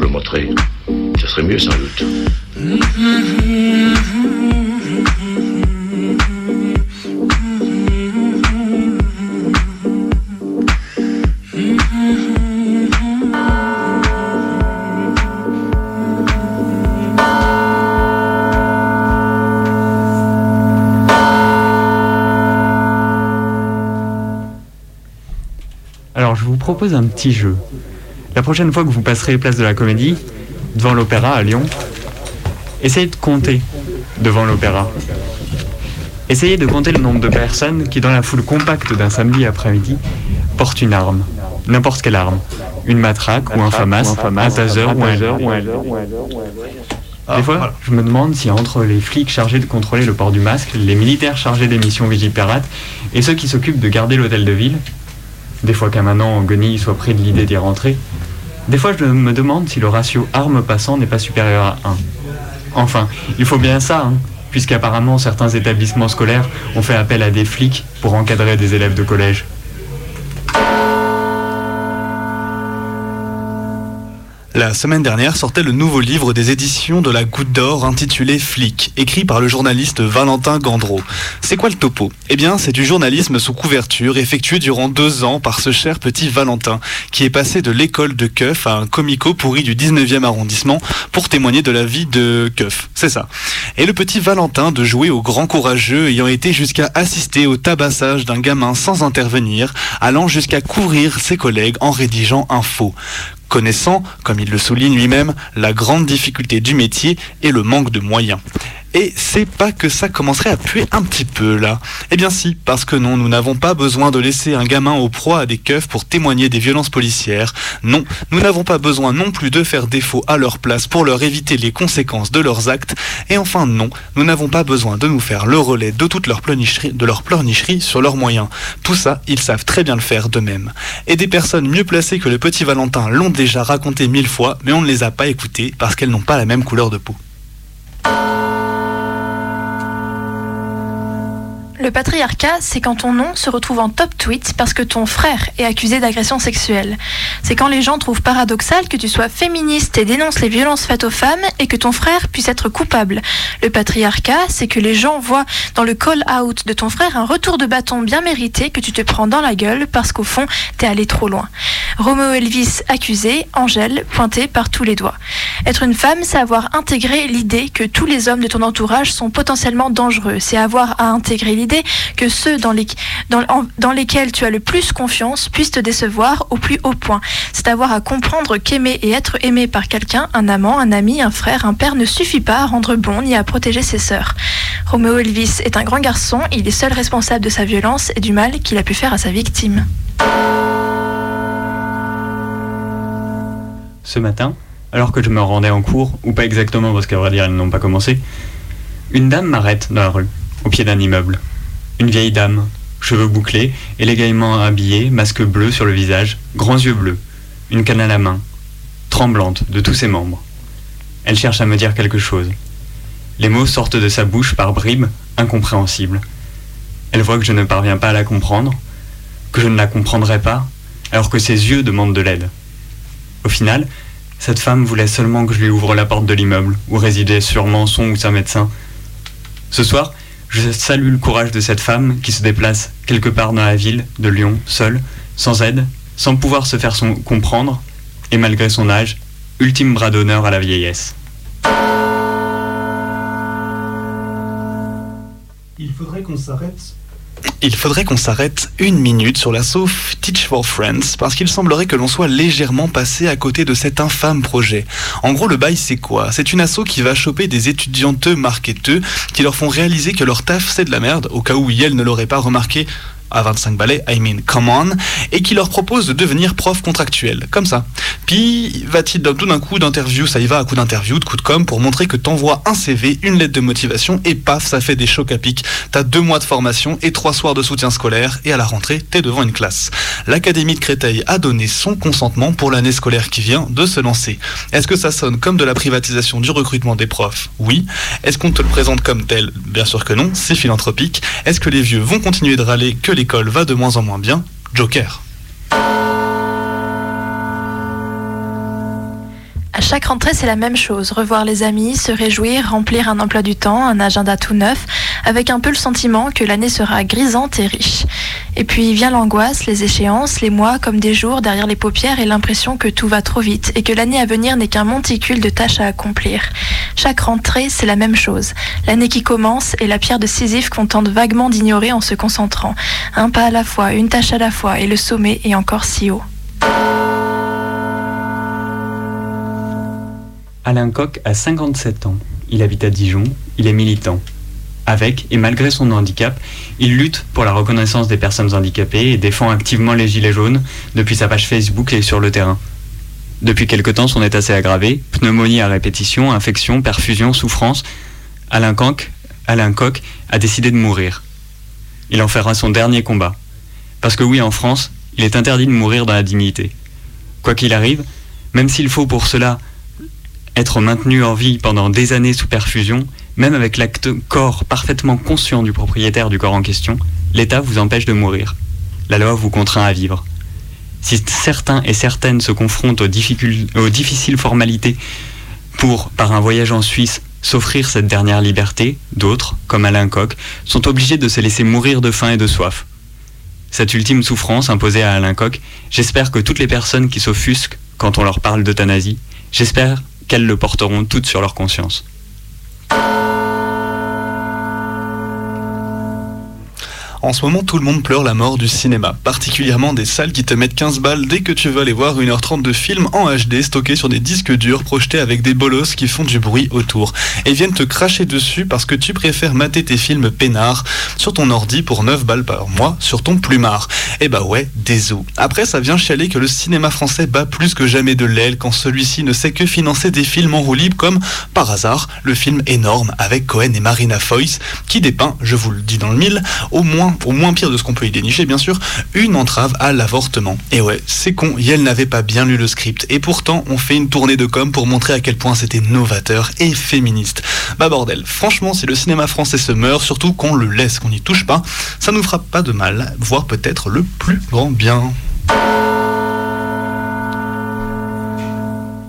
le montrer, ce serait mieux sans doute. Alors je vous propose un petit jeu. La prochaine fois que vous passerez place de la Comédie, devant l'Opéra à Lyon, essayez de compter devant l'Opéra. Essayez de compter le nombre de personnes qui, dans la foule compacte d'un samedi après-midi, portent une arme. N'importe quelle arme. Une matraque ou un famas, un taser ou un... Des fois, je me demande si entre les flics chargés de contrôler le port du masque, les militaires chargés des missions Vigipirate et ceux qui s'occupent de garder l'hôtel de ville, des fois qu'un manant en guenille soit pris de l'idée d'y rentrer, des fois je me demande si le ratio armes passant n'est pas supérieur à 1. Enfin, il faut bien ça, hein, puisqu'apparemment certains établissements scolaires ont fait appel à des flics pour encadrer des élèves de collège. La semaine dernière sortait le nouveau livre des éditions de la Goutte d'Or intitulé Flic, écrit par le journaliste Valentin Gandreau. C'est quoi le topo? Eh bien, c'est du journalisme sous couverture effectué durant deux ans par ce cher petit Valentin, qui est passé de l'école de Keuf à un comico pourri du 19e arrondissement pour témoigner de la vie de Keuf. C'est ça. Et le petit Valentin de jouer au grand courageux ayant été jusqu'à assister au tabassage d'un gamin sans intervenir, allant jusqu'à couvrir ses collègues en rédigeant un faux connaissant, comme il le souligne lui-même, la grande difficulté du métier et le manque de moyens. Et c'est pas que ça commencerait à puer un petit peu là. Eh bien si, parce que non, nous n'avons pas besoin de laisser un gamin au proie à des keufs pour témoigner des violences policières. Non, nous n'avons pas besoin non plus de faire défaut à leur place pour leur éviter les conséquences de leurs actes. Et enfin non, nous n'avons pas besoin de nous faire le relais de toute leur pleurnicherie, leur pleurnicherie sur leurs moyens. Tout ça, ils savent très bien le faire d'eux-mêmes. Et des personnes mieux placées que le petit Valentin l'ont déjà raconté mille fois, mais on ne les a pas écoutées parce qu'elles n'ont pas la même couleur de peau. Le patriarcat, c'est quand ton nom se retrouve en top tweet parce que ton frère est accusé d'agression sexuelle. C'est quand les gens trouvent paradoxal que tu sois féministe et dénonces les violences faites aux femmes et que ton frère puisse être coupable. Le patriarcat, c'est que les gens voient dans le call-out de ton frère un retour de bâton bien mérité que tu te prends dans la gueule parce qu'au fond, t'es allé trop loin. Roméo Elvis accusé, Angèle pointé par tous les doigts. Être une femme, c'est avoir intégré l'idée que tous les hommes de ton entourage sont potentiellement dangereux. C'est avoir à intégrer l'idée que ceux dans, les, dans, dans lesquels tu as le plus confiance puissent te décevoir au plus haut point. C'est avoir à comprendre qu'aimer et être aimé par quelqu'un, un amant, un ami, un frère, un père ne suffit pas à rendre bon ni à protéger ses sœurs. Roméo Elvis est un grand garçon, il est seul responsable de sa violence et du mal qu'il a pu faire à sa victime. Ce matin, alors que je me rendais en cours, ou pas exactement parce qu'à vrai dire ils n'ont pas commencé, une dame m'arrête dans la rue, au pied d'un immeuble. Une vieille dame, cheveux bouclés, élégamment habillée, masque bleu sur le visage, grands yeux bleus, une canne à la main, tremblante de tous ses membres. Elle cherche à me dire quelque chose. Les mots sortent de sa bouche par bribes, incompréhensibles. Elle voit que je ne parviens pas à la comprendre, que je ne la comprendrai pas, alors que ses yeux demandent de l'aide. Au final, cette femme voulait seulement que je lui ouvre la porte de l'immeuble, où résidait sûrement son ou sa médecin. Ce soir, je salue le courage de cette femme qui se déplace quelque part dans la ville de Lyon, seule, sans aide, sans pouvoir se faire comprendre, et malgré son âge, ultime bras d'honneur à la vieillesse. Il faudrait qu'on s'arrête. Il faudrait qu'on s'arrête une minute sur l'assaut Teach for Friends parce qu'il semblerait que l'on soit légèrement passé à côté de cet infâme projet. En gros, le bail, c'est quoi? C'est une asso qui va choper des étudianteux marketeux qui leur font réaliser que leur taf, c'est de la merde, au cas où Yel ne l'aurait pas remarqué à 25 balais, I mean, come on, et qui leur propose de devenir prof contractuel, comme ça. Puis va-t-il tout d'un coup d'interview, ça y va à coup d'interview, de coup de com, pour montrer que t'envoies un CV, une lettre de motivation et paf, ça fait des chocs à pic. T'as deux mois de formation et trois soirs de soutien scolaire et à la rentrée, t'es devant une classe. L'Académie de Créteil a donné son consentement pour l'année scolaire qui vient de se lancer. Est-ce que ça sonne comme de la privatisation du recrutement des profs? Oui. Est-ce qu'on te le présente comme tel? Bien sûr que non, c'est philanthropique. Est-ce que les vieux vont continuer de râler que l'école va de moins en moins bien Joker. Chaque rentrée, c'est la même chose. Revoir les amis, se réjouir, remplir un emploi du temps, un agenda tout neuf, avec un peu le sentiment que l'année sera grisante et riche. Et puis vient l'angoisse, les échéances, les mois comme des jours derrière les paupières et l'impression que tout va trop vite et que l'année à venir n'est qu'un monticule de tâches à accomplir. Chaque rentrée, c'est la même chose. L'année qui commence est la pierre de Sisyphe qu'on tente vaguement d'ignorer en se concentrant. Un pas à la fois, une tâche à la fois, et le sommet est encore si haut. Alain Coq a 57 ans. Il habite à Dijon. Il est militant. Avec et malgré son handicap, il lutte pour la reconnaissance des personnes handicapées et défend activement les Gilets jaunes depuis sa page Facebook et sur le terrain. Depuis quelque temps, son état s'est aggravé. Pneumonie à répétition, infection, perfusion, souffrance. Alain Coq, Alain Coq a décidé de mourir. Il en fera son dernier combat. Parce que oui, en France, il est interdit de mourir dans la dignité. Quoi qu'il arrive, même s'il faut pour cela être maintenu en vie pendant des années sous perfusion, même avec l'acte corps parfaitement conscient du propriétaire du corps en question, l'État vous empêche de mourir. La loi vous contraint à vivre. Si certains et certaines se confrontent aux, difficiles formalités pour, par un voyage en Suisse, s'offrir cette dernière liberté, d'autres, comme Alain Coq, sont obligés de se laisser mourir de faim et de soif. Cette ultime souffrance imposée à Alain Coq, j'espère que toutes les personnes qui s'offusquent quand on leur parle d'euthanasie, j'espère qu'elles le porteront toutes sur leur conscience. En ce moment, tout le monde pleure la mort du cinéma, particulièrement des salles qui te mettent 15 balles dès que tu veux aller voir 1h30 de film en HD stocké sur des disques durs projetés avec des bolos qui font du bruit autour et viennent te cracher dessus parce que tu préfères mater tes films peinards sur ton ordi pour 9 balles par mois sur ton plumard. Et bah ouais, désolé. Après, ça vient chialer que le cinéma français bat plus que jamais de l'aile quand celui-ci ne sait que financer des films en roue libre comme, par hasard, le film énorme avec Cohen et Marina Foïs qui dépeint, je vous le dis dans le mille, au moins au moins pire de ce qu'on peut y dénicher bien sûr, une entrave à l'avortement. Et ouais, c'est con, Yel n'avait pas bien lu le script. Et pourtant, on fait une tournée de com pour montrer à quel point c'était novateur et féministe. Bah bordel, franchement, si le cinéma français se meurt, surtout qu'on le laisse, qu'on n'y touche pas, ça nous fera pas de mal, voire peut-être le plus grand bien.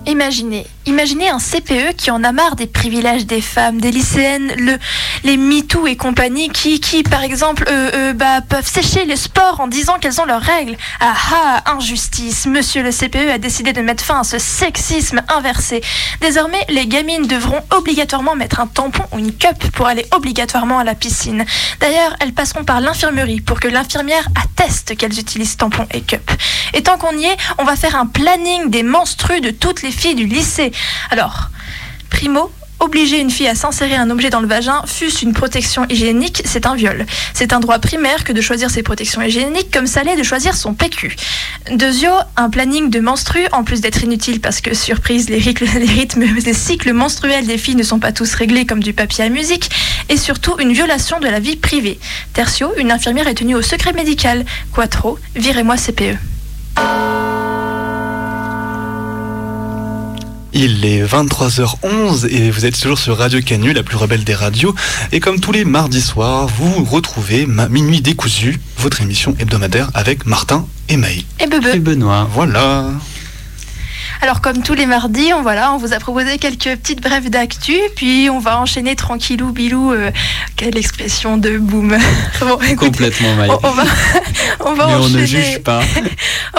Imaginez, imaginez un CPE qui en a marre des privilèges des femmes, des lycéennes, le, les MeToo et compagnie, qui, par exemple, euh, euh, bah, peuvent sécher les sports en disant qu'elles ont leurs règles. Ah ah, injustice, monsieur le CPE a décidé de mettre fin à ce sexisme inversé. Désormais, les gamines devront obligatoirement mettre un tampon ou une cup pour aller obligatoirement à la piscine. D'ailleurs, elles passeront par l'infirmerie pour que l'infirmière atteste qu'elles utilisent tampon et cup. Et tant qu'on y est, on va faire un planning des menstrues de toutes les filles du lycée. Alors, primo, obliger une fille à s'insérer un objet dans le vagin, fût-ce une protection hygiénique, c'est un viol. C'est un droit primaire que de choisir ses protections hygiéniques comme ça l'est de choisir son PQ. Deuxio, un planning de menstru, en plus d'être inutile parce que, surprise, les rythmes, les cycles menstruels des filles ne sont pas tous réglés comme du papier à musique, et surtout une violation de la vie privée. Tertio, une infirmière est tenue au secret médical. Quattro, virez-moi CPE. Il est 23h11 et vous êtes toujours sur Radio Canu, la plus rebelle des radios. Et comme tous les mardis soirs, vous retrouvez ma Minuit décousu, votre émission hebdomadaire avec Martin et Maï. Et Bebe. Et Benoît. Voilà. Alors comme tous les mardis, on, voilà, on vous a proposé quelques petites brèves d'actu, puis on va enchaîner tranquillou bilou. euh, quelle expression de boom. Bon, écoutez, Complètement Maï. on, on va, on va Mais on enchaîner. ne juge pas.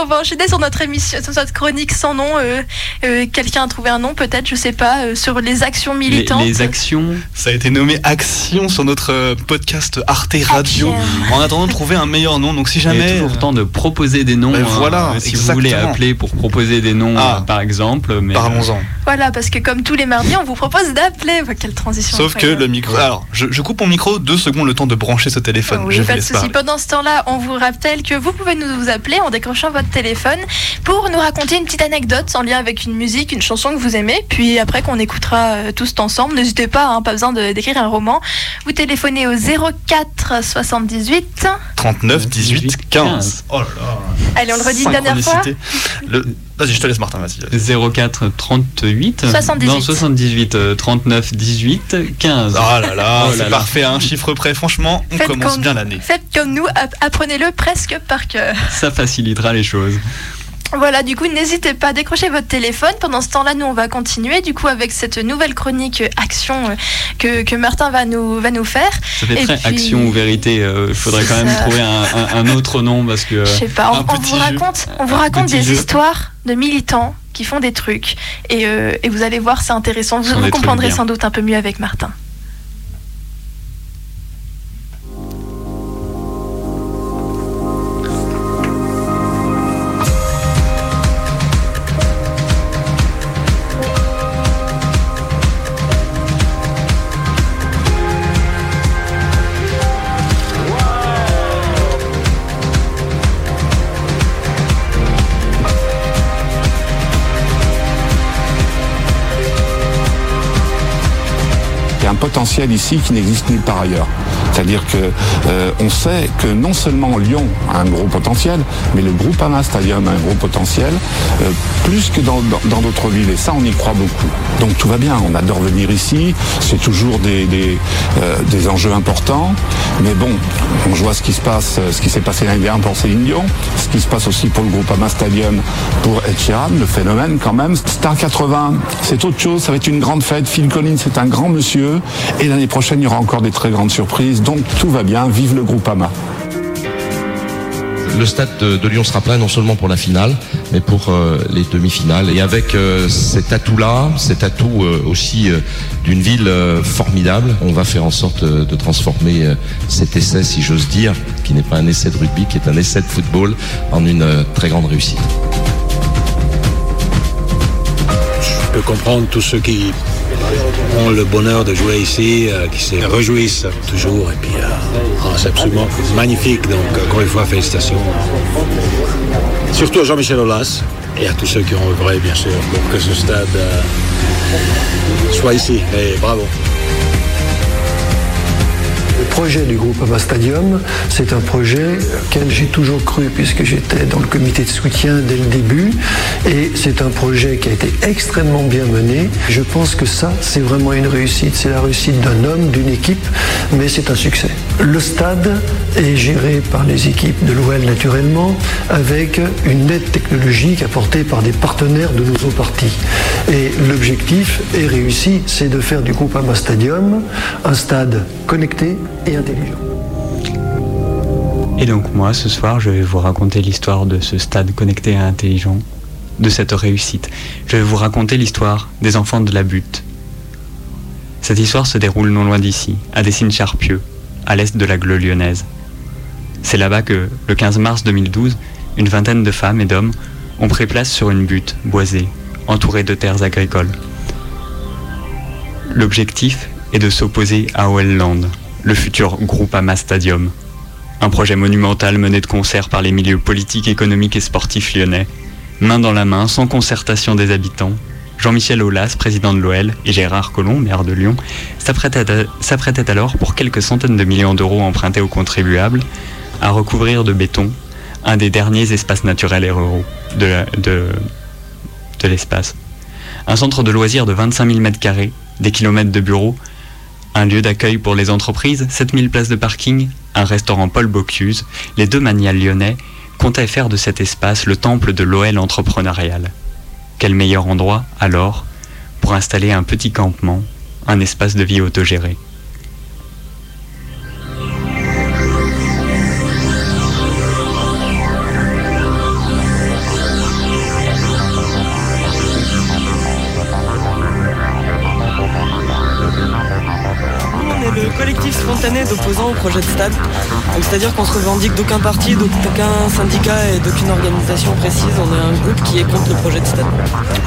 On va enchaîner sur notre émission, sur notre chronique sans nom. euh, euh, Quelqu'un a trouvé un nom, peut-être, je sais pas, euh, sur les actions militantes. les actions. Ça a été nommé Action sur notre podcast Arte Radio. Action. En attendant de trouver un meilleur nom, donc si Il y a jamais. toujours temps de proposer des noms. Ben hein, voilà, si vous voulez appeler pour proposer des noms Ah. Euh, par exemple. Mais, Parlons-en. Voilà, parce que comme tous les mardis, on vous propose d'appeler. Quelle transition. Sauf que le micro. Alors, je, je coupe mon micro deux secondes le temps de brancher ce téléphone. Oui, je vous pas de souci. parler. Pendant ce temps-là, on vous rappelle que vous pouvez nous appeler en décrochant votre téléphone pour nous raconter une petite anecdote en lien avec une musique, une chanson que vous aimez. Puis après qu'on écoutera euh, tous ensemble, n'hésitez pas, hein, pas besoin d'écrire un roman. Vous téléphonez au 04 78. 39, 18, 15. Oh là là. Allez, on le redit une dernière fois. Le... Vas-y, je te laisse, Martin, vas-y. 04 38 78. Non, 78 euh, 39 18 15. Ah là là, Oh c'est parfait, à un chiffre près. Franchement, on Faites commence comme- bien l'année. Faites comme nous, app- apprenez-le presque par cœur. Ça facilitera les choses. Voilà, du coup, n'hésitez pas à décrocher votre téléphone. Pendant ce temps-là, nous, on va continuer, du coup, avec cette nouvelle chronique euh, action euh, que, que Martin va nous, va nous faire. Ça fait Et très puis- action ou vérité. Il faudrait quand même trouver un, un- un autre nom parce que. Je sais pas, on, vous jeu. raconte, on vous Un raconte petit des jeu. histoires de militants qui font des trucs. Et, euh, et vous allez voir, c'est intéressant. Vous, vous comprendrez sans doute un peu mieux avec Martin. Ici qui n'existe nulle part ailleurs. C'est-à-dire que euh, on sait que non seulement Lyon a un gros potentiel, mais le groupe Ama Stadium a un gros potentiel, euh, plus que dans d'autres villes. Et ça, on y croit beaucoup. Donc tout va bien. On adore venir ici. C'est toujours des, euh, enjeux importants. Mais bon, on voit ce qui se passe, euh, ce qui s'est passé l'année dernière pour Céline Dion, ce qui se passe aussi pour le groupe Ama Stadium pour Ed Sheeran, le phénomène quand même. Star 80, c'est autre chose, ça va être une grande fête. Phil Collins, c'est un grand monsieur. Et l'année prochaine, il y aura encore des très grandes surprises. Donc tout va bien, vive le groupe Ama. Le stade de, de Lyon sera plein non seulement pour la finale, mais pour euh, les demi-finales. Et avec euh, cet atout-là, cet atout euh, aussi euh, d'une ville euh, formidable, on va faire en sorte euh, de transformer euh, cet essai, si j'ose dire, qui n'est pas un essai de rugby, qui est un essai de football, en une euh, très grande réussite. Je peux comprendre tous ceux qui ont le bonheur de jouer ici, euh, qui se réjouissent toujours. Et puis, euh, ah, c'est absolument magnifique. Donc, encore une fois, félicitations. Surtout à Jean-Michel Aulas et à tous ceux qui ont œuvré, bien sûr, pour que ce stade euh, soit ici. Et bravo. Projet du groupe Ama Stadium, c'est un projet auquel j'ai toujours cru puisque j'étais dans le comité de soutien dès le début. Et c'est un projet qui a été extrêmement bien mené. Je pense que ça, c'est vraiment une réussite. C'est la réussite d'un homme, d'une équipe, mais c'est un succès. Le stade est géré par les équipes de l'OL naturellement, avec une aide technologique apportée par des partenaires de nos partis. Et l'objectif est réussi, c'est de faire du groupe Ama Stadium un stade connecté et intelligent. Et donc moi, ce soir, je vais vous raconter l'histoire de ce stade connecté et intelligent, de cette réussite. Je vais vous raconter l'histoire des enfants de la butte. Cette histoire se déroule non loin d'ici, à Dessines-Charpieu, à l'est de la Gleu lyonnaise. C'est là-bas que, le 15 mars 2012, une vingtaine de femmes et d'hommes ont pris place sur une butte boisée, entourée de terres agricoles. L'objectif est de s'opposer à Land, le futur groupe Ama Stadium, un projet monumental mené de concert par les milieux politiques, économiques et sportifs lyonnais, main dans la main, sans concertation des habitants. Jean-Michel Aulas, président de l'OL, et Gérard Collomb, maire de Lyon, s'apprêtaient alors, pour quelques centaines de millions d'euros empruntés aux contribuables, à recouvrir de béton un des derniers espaces naturels et ruraux de, l'espace. Un centre de loisirs de 25 000 m2, des kilomètres de bureaux, un lieu d'accueil pour les entreprises, 7000 places de parking, un restaurant Paul Bocuse, les deux maniales lyonnais comptaient faire de cet espace le temple de l'OL entrepreneurial. Quel meilleur endroit, alors, pour installer un petit campement, un espace de vie autogéré? D'opposants au projet de stade. C'est-à-dire qu'on se revendique d'aucun parti, d'aucun syndicat et d'aucune organisation précise. On est un groupe qui est contre le projet de stade.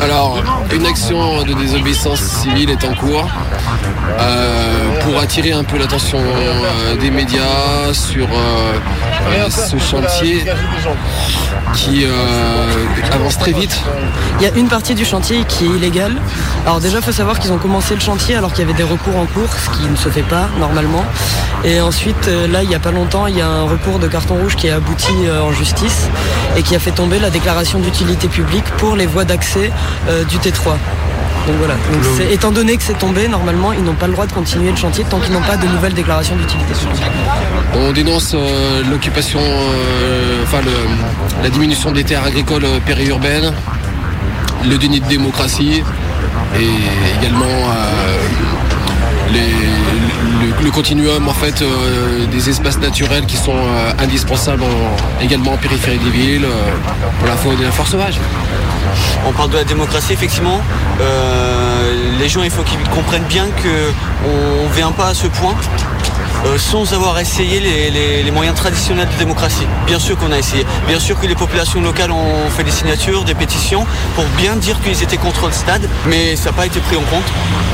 Alors, une action de désobéissance civile est en cours euh, pour attirer un peu l'attention euh, des médias sur euh, ce chantier qui avance très vite. Il y a une partie du chantier qui est illégale. Alors déjà, il faut savoir qu'ils ont commencé le chantier alors qu'il y avait des recours en cours, ce qui ne se fait pas normalement. Et ensuite, là, il n'y a pas longtemps, il y a un recours de carton rouge qui a abouti en justice et qui a fait tomber la déclaration d'utilité publique pour les voies d'accès du T3. Donc voilà. étant donné que c'est tombé, normalement, ils n'ont pas le droit de continuer le chantier tant qu'ils n'ont pas de nouvelles déclarations d'utilité On dénonce euh, l'occupation, euh, enfin la diminution des terres agricoles euh, périurbaines, le déni de démocratie et également le, continuum en fait des espaces naturels qui sont indispensables également en périphérie des villes pour la faune et la force sauvage. On parle de la démocratie, effectivement. Euh, les gens, il faut qu'ils comprennent bien qu'on ne vient pas à ce point euh, sans avoir essayé les, moyens traditionnels de démocratie. Bien sûr qu'on a essayé. Bien sûr que les populations locales ont fait des signatures, des pétitions pour bien dire qu'ils étaient contre le stade, mais ça n'a pas été pris en compte.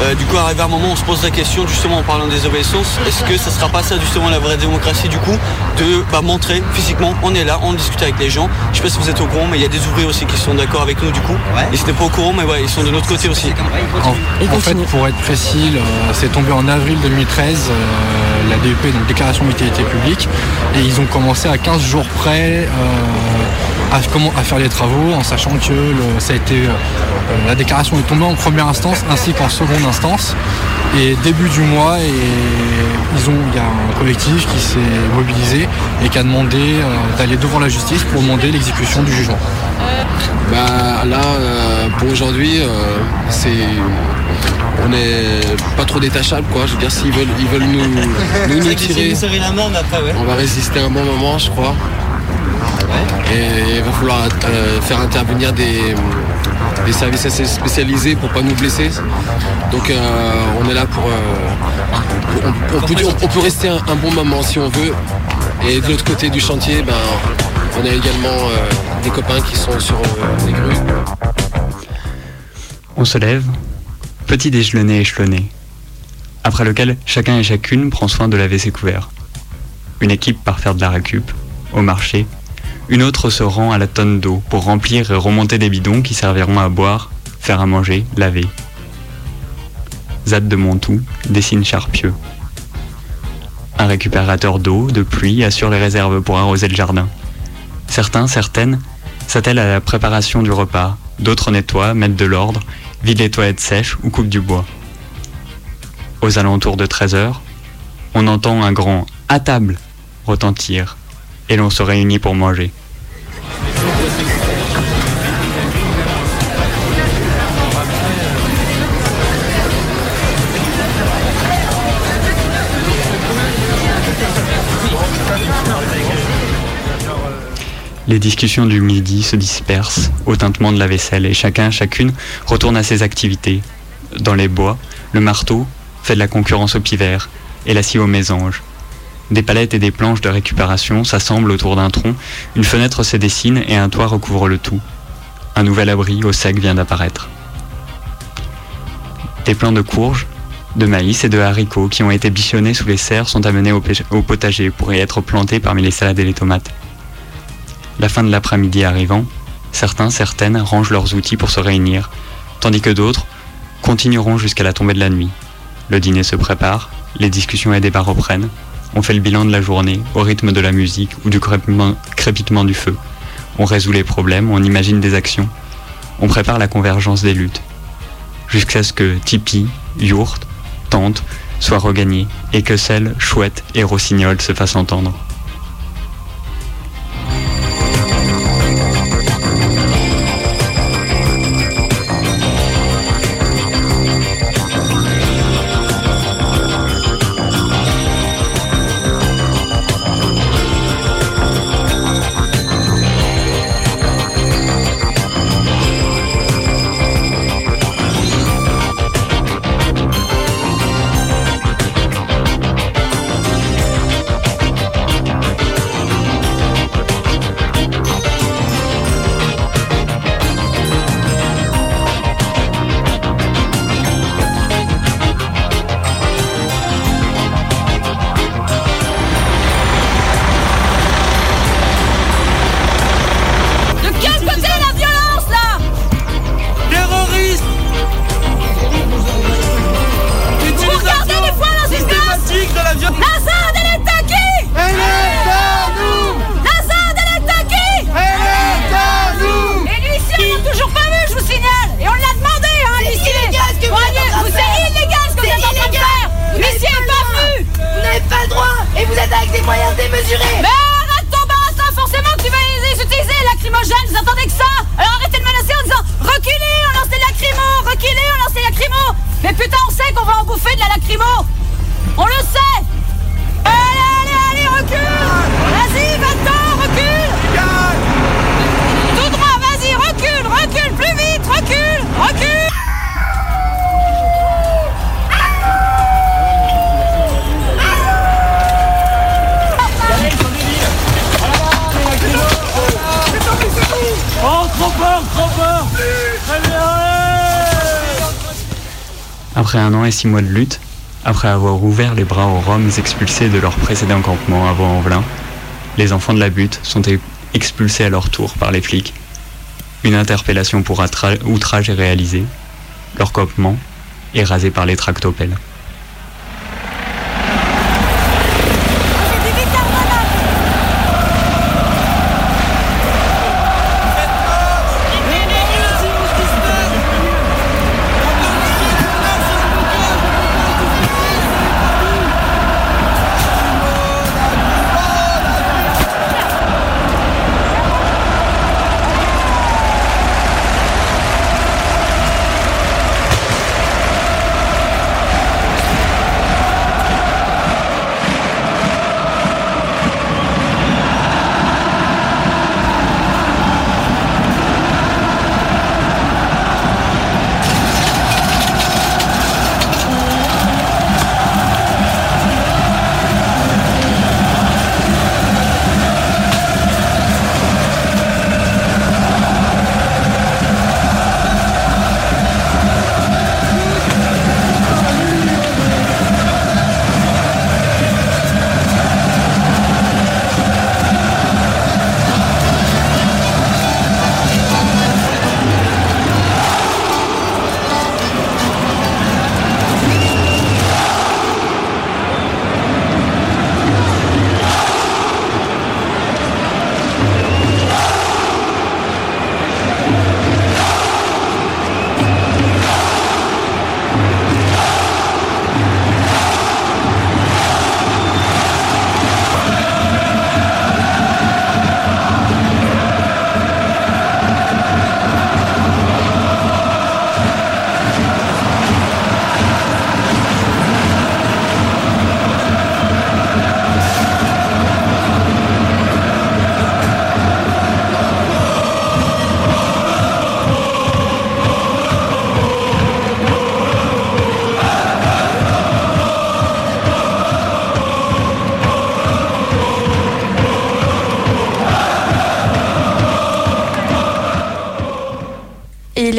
Euh, du coup, arrivé à un moment, on se pose la question, justement en parlant des obéissances, est-ce que ça ne sera pas ça justement la vraie démocratie du coup, de bah, montrer physiquement, on est là, on discute avec les gens. Je sais pas si vous êtes au courant, mais il y a des ouvriers aussi qui sont d'accord avec nous du coup. Ils n'étaient pas au courant, mais ouais, ils sont de notre côté aussi. En, fait, pour être précis, c'est tombé en avril 2013 la DEP, donc déclaration d'utilité publique, et ils ont commencé à 15 jours près euh, à, comment, à faire les travaux, en sachant que ça a été, euh, la déclaration est tombée en première instance ainsi qu'en seconde instance. Et début du mois, et ils ont, il y a un collectif qui s'est mobilisé et qui a demandé euh, d'aller devant la justice pour demander l'exécution du jugement. Bah là, pour aujourd'hui, c'est on n'est pas trop détachable quoi. Je veux dire s'ils veulent, ils veulent nous, nous, tirer. On va résister un bon moment je crois. Et il va falloir euh, faire intervenir des, services assez spécialisés pour pas nous blesser. Donc euh, on est là pour. Euh, on, peut, rester un, bon moment si on veut. Et de l'autre côté du chantier, ben, on a également des copains qui sont sur les grues. On se lève, Petit déjeuner échelonné, après lequel chacun et chacune prend soin de laver ses couverts. Une équipe part faire de la récup, au marché, une autre se rend à la tonne d'eau pour remplir et remonter des bidons qui serviront à boire, faire à manger, laver. Zad de Montou dessine charpieux. Un récupérateur d'eau, de pluie, assure les réserves pour arroser le jardin. Certains, certaines, s'attellent à la préparation du repas, d'autres nettoient, mettent de l'ordre vide les toilettes sèches ou coupe du bois. Aux alentours de 13 heures, on entend un grand à table retentir et l'on se réunit pour manger. Les discussions du midi se dispersent au tintement de la vaisselle et chacun, chacune retourne à ses activités. Dans les bois, le marteau fait de la concurrence au pivert et la scie aux mésanges. Des palettes et des planches de récupération s'assemblent autour d'un tronc, une fenêtre se dessine et un toit recouvre le tout. Un nouvel abri au sec vient d'apparaître. Des plants de courges, de maïs et de haricots qui ont été bichonnés sous les serres sont amenés au, au potager pour y être plantés parmi les salades et les tomates. La fin de l'après-midi arrivant, certains, certaines rangent leurs outils pour se réunir, tandis que d'autres continueront jusqu'à la tombée de la nuit. Le dîner se prépare, les discussions et débats reprennent, on fait le bilan de la journée au rythme de la musique ou du crépitement, du feu. On résout les problèmes, on imagine des actions, on prépare la convergence des luttes, jusqu'à ce que Tipi, Yourte, Tante soient regagnés et que celles, Chouette et Rossignol se fassent entendre. On sait qu'on va en bouffer de la lacrymo. On le sait. Allez, allez, allez, recule. Vas-y, va-t'en, recule. Tout droit, vas-y, recule, recule, plus vite, recule, recule. Oh, trop peur, trop peur Après un an et six mois de lutte, après avoir ouvert les bras aux Roms expulsés de leur précédent campement à Vaux-en-Velin, les enfants de la butte sont expulsés à leur tour par les flics. Une interpellation pour outrage est réalisée. Leur campement est rasé par les tractopelles.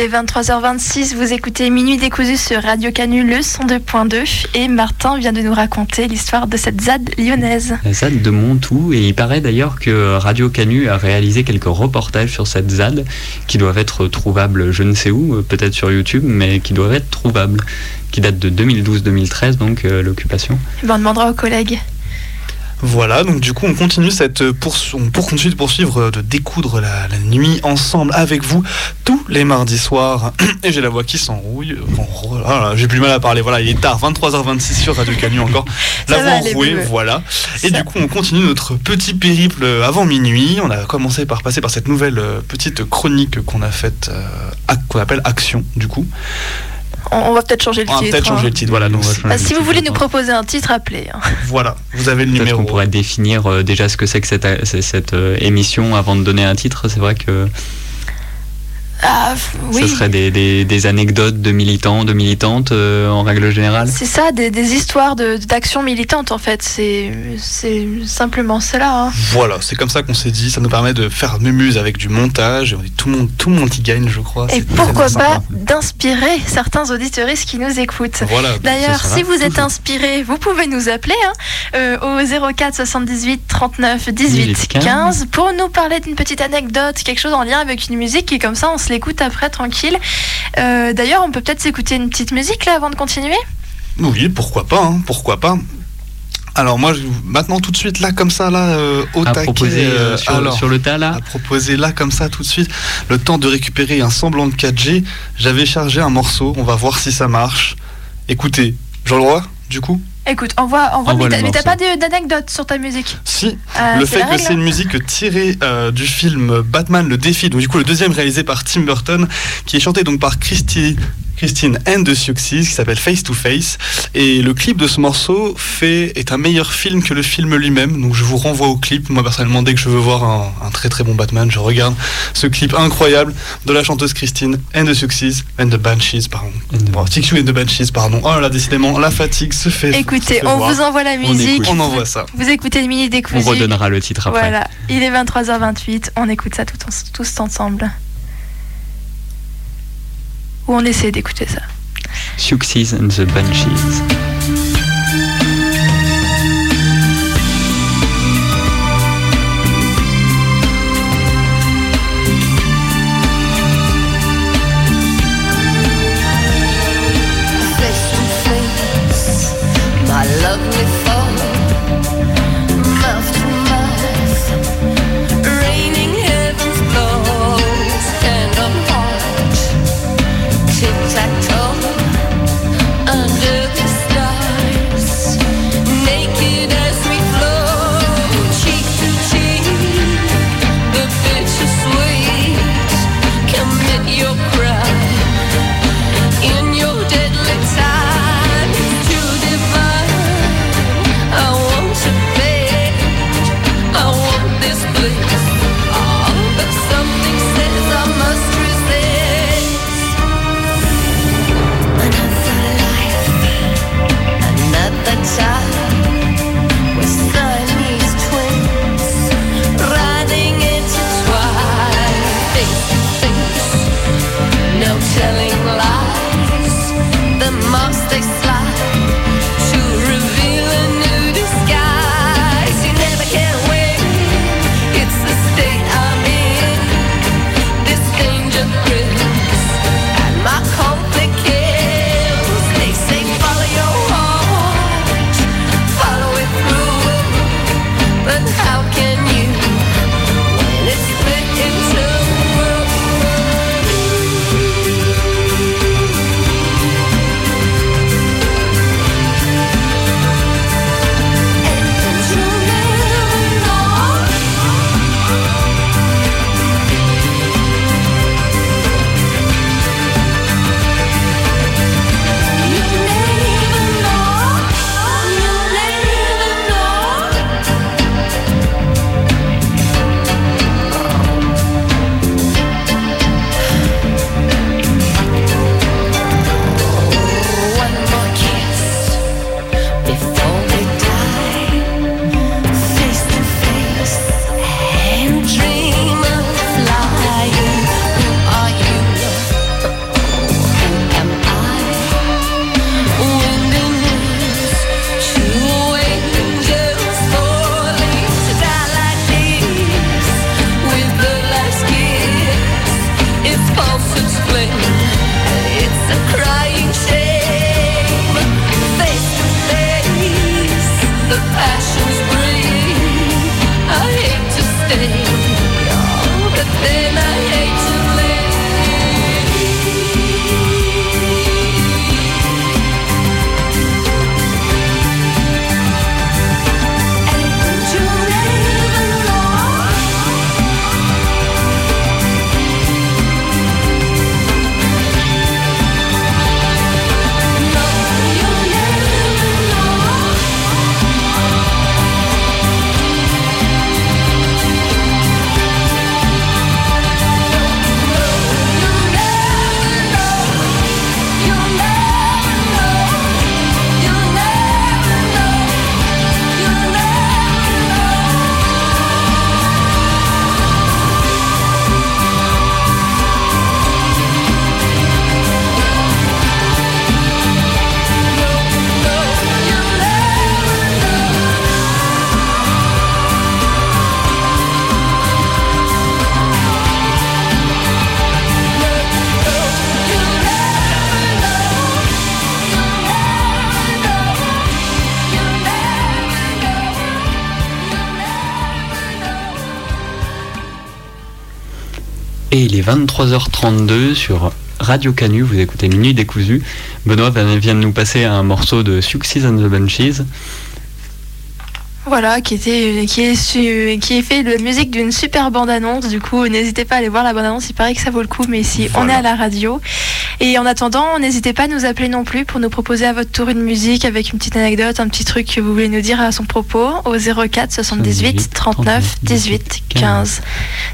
Est 23h26, vous écoutez Minuit décousu sur Radio Canu, le 102.2. Et Martin vient de nous raconter l'histoire de cette ZAD lyonnaise. La ZAD de Montou, et il paraît d'ailleurs que Radio Canu a réalisé quelques reportages sur cette ZAD qui doivent être trouvables je ne sais où, peut-être sur YouTube, mais qui doivent être trouvables, qui datent de 2012-2013, donc euh, l'occupation. Ben, on demandera aux collègues. Voilà, donc du coup on continue cette poursu- on pour continue de poursuivre euh, de découdre la, la nuit ensemble avec vous tous les mardis soirs. Et j'ai la voix qui s'enrouille. Oh là là, j'ai plus mal à parler. Voilà, il est tard, 23h26 sur Radio Canu encore. La voix enrouée, voilà. Et du coup on continue notre petit périple avant minuit. On a commencé par passer par cette nouvelle euh, petite chronique qu'on a faite, euh, qu'on appelle Action du coup. On, on va peut-être changer le On va titre. peut-être hein. changer le titre. Voilà, donc Ah, si vous voulez nous proposer un titre, appelez. hein. voilà, vous avez le Peut-être numéro. qu'on pourrait définir euh, déjà ce que c'est que cette, euh, c'est- cette euh, émission avant de donner un titre. C'est vrai que Ah, oui. ce serait des, des- des anecdotes de militants, de militantes euh, en règle générale? C'est ça, des, des histoires de- d'actions militantes en fait. C'est simplement cela. hein. Voilà, c'est comme ça qu'on s'est dit. Ça nous permet de faire mémuse avec du montage. Et on dit tout le monde, tout le monde y gagne, je crois. Et pourquoi pas d'inspirer certains auditeuristes qui nous écoutent. Voilà, D'ailleurs, si vous êtes inspiré, vous pouvez nous appeler hein, euh, au 04 78 39 18 18 15 pour nous parler d'une petite anecdote, quelque chose en lien avec une musique et comme ça on se l'écoute après tranquille. Euh, D'ailleurs, on peut peut-être s'écouter une petite musique là avant de continuer? Oui, pourquoi pas, hein, pourquoi pas. Alors moi, maintenant tout de suite là comme ça là euh, au À taquet, proposer, euh, euh, sur- alors, sur le tas, là À proposer là comme ça tout de suite, le temps de récupérer un semblant de 4G. J'avais chargé un morceau, on va voir si ça marche. Écoutez, Jean Leroy, du coup? Écoute, envoie, envoie, Envoie mais t'as- pas d'anecdote sur ta musique Si, Euh, le fait que c'est une musique tirée euh, du film Batman le défi, donc du coup le deuxième réalisé par Tim Burton, qui est chanté donc par Christy, Christine and the Success, qui s'appelle Face to Face. Et le clip de ce morceau fait, est un meilleur film que le film lui-même, donc je vous renvoie au clip. Moi personnellement, dès que je veux voir un, un très très bon Batman, je regarde ce clip incroyable de la chanteuse Christine and the Success and the Banshees, pardon. Bon, TXU and the Banshees, pardon. Oh là là, décidément, la fatigue se fait. Écoutez, se fait on voir. vous envoie la musique. On envoie ça. Vous écoutez le mini On décousu. redonnera le titre après. Voilà, il est 23h28, on écoute ça tout en- tous ensemble. Ou on essaie d'écouter ça. Success and the Banshees. 23h32 sur Radio Canu, vous écoutez Minuit décousu. Benoît vient de nous passer un morceau de Success and the Bunches. Voilà, qui était qui est su- qui est fait de musique d'une super bande annonce. Du coup, n'hésitez pas à aller voir la bande annonce. Il paraît que ça vaut le coup, mais ici on est à la radio. Et en attendant, n'hésitez pas à nous appeler non plus pour nous proposer à votre tour une musique avec une petite anecdote, un petit truc que vous voulez nous dire à son propos au 04 78 39 18 15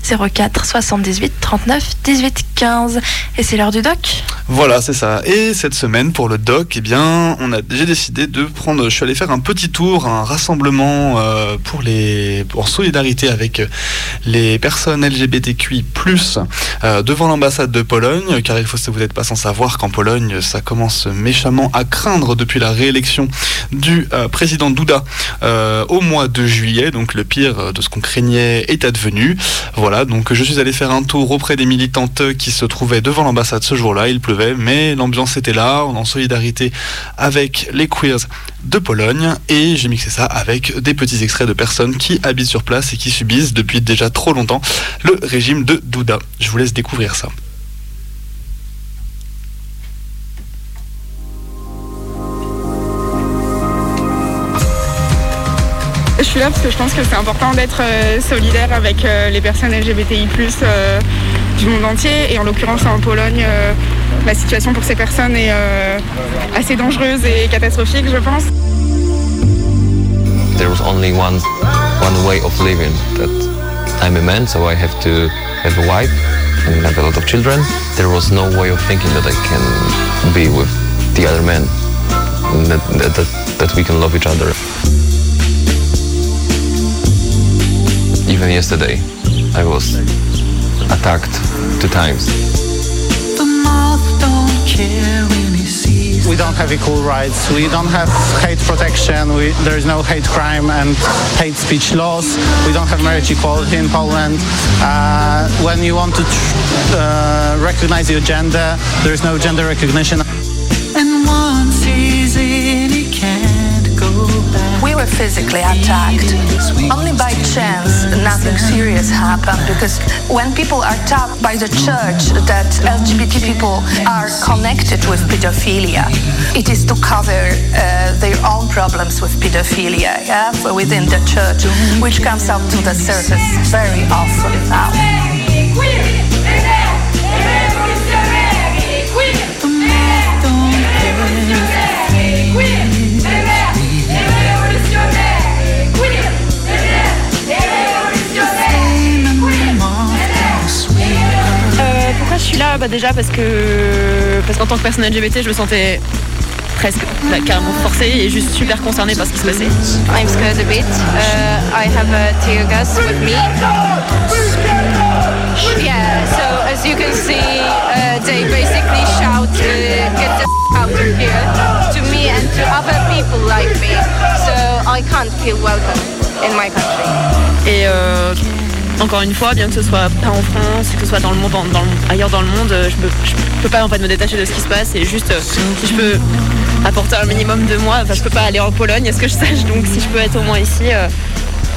04 78 39 18 15. Et c'est l'heure du doc. Voilà, c'est ça. Et cette semaine, pour le doc, eh bien, on a, j'ai décidé de prendre. Je suis allé faire un petit tour, un rassemblement euh, pour les, en solidarité avec les personnes LGBTQI+ euh, devant l'ambassade de Pologne, car il faut, vous n'êtes pas sans savoir qu'en Pologne, ça commence méchamment à craindre depuis la réélection du euh, président Duda euh, au mois de juillet. Donc le pire de ce qu'on craignait est advenu. Voilà, donc je suis allé faire un tour auprès des militantes qui se trouvaient devant l'ambassade ce jour-là. Mais l'ambiance était là. On est en solidarité avec les queers de Pologne et j'ai mixé ça avec des petits extraits de personnes qui habitent sur place et qui subissent depuis déjà trop longtemps le régime de Duda. Je vous laisse découvrir ça. Je suis là parce que je pense que c'est important d'être euh, solidaire avec euh, les personnes LGBTI+, du monde entier. Et en l'occurrence, en Pologne, euh, la situation pour ces personnes est euh, assez dangereuse et catastrophique, je pense. there was only one one way of living that I'm a man so I have to have a wife and have a lot of children there was no way of thinking that I can be with the other men that, that, that we can love each other even yesterday I was attacked two times The moth don't care when he sees We don't have equal rights. We don't have hate protection. We, there is no hate crime and hate speech laws. We don't have marriage equality in Poland. Uh, when you want to tr- uh, recognize your gender, there is no gender recognition. Were physically attacked. Only by chance nothing serious happened because when people are taught by the church that LGBT people are connected with pedophilia, it is to cover uh, their own problems with pedophilia yeah, within the church, which comes up to the surface very often now. Suis là bah Déjà parce que parce qu'en tant que personne LGBT, je me sentais presque bah, carrément forcée et juste super concernée par ce qui se passait. I'm scared a bit. Uh, I have a tear gas with me. Yeah, so as you can see, uh, they basically shout, uh, get the out of here to me and to other people like me. So I can't feel welcome in my country. Et euh, encore une fois, bien que ce soit pas en France, que ce soit ailleurs dans le monde, euh, je peux, peux pas en fait me détacher de ce qui se passe et juste euh, si je peux apporter un minimum de moi, enfin je peux pas aller en Pologne, à ce que je sache, donc si je peux être au moins ici, euh,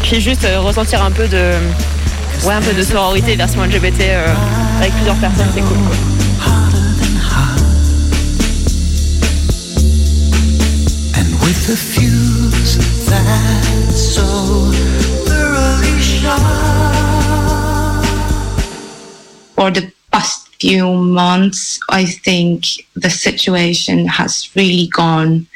puis juste euh, ressentir un peu de, ouais, un peu de sororité version LGBT avec plusieurs personnes, c'est cool. Quoi. For the past few months, I think the situation has really gone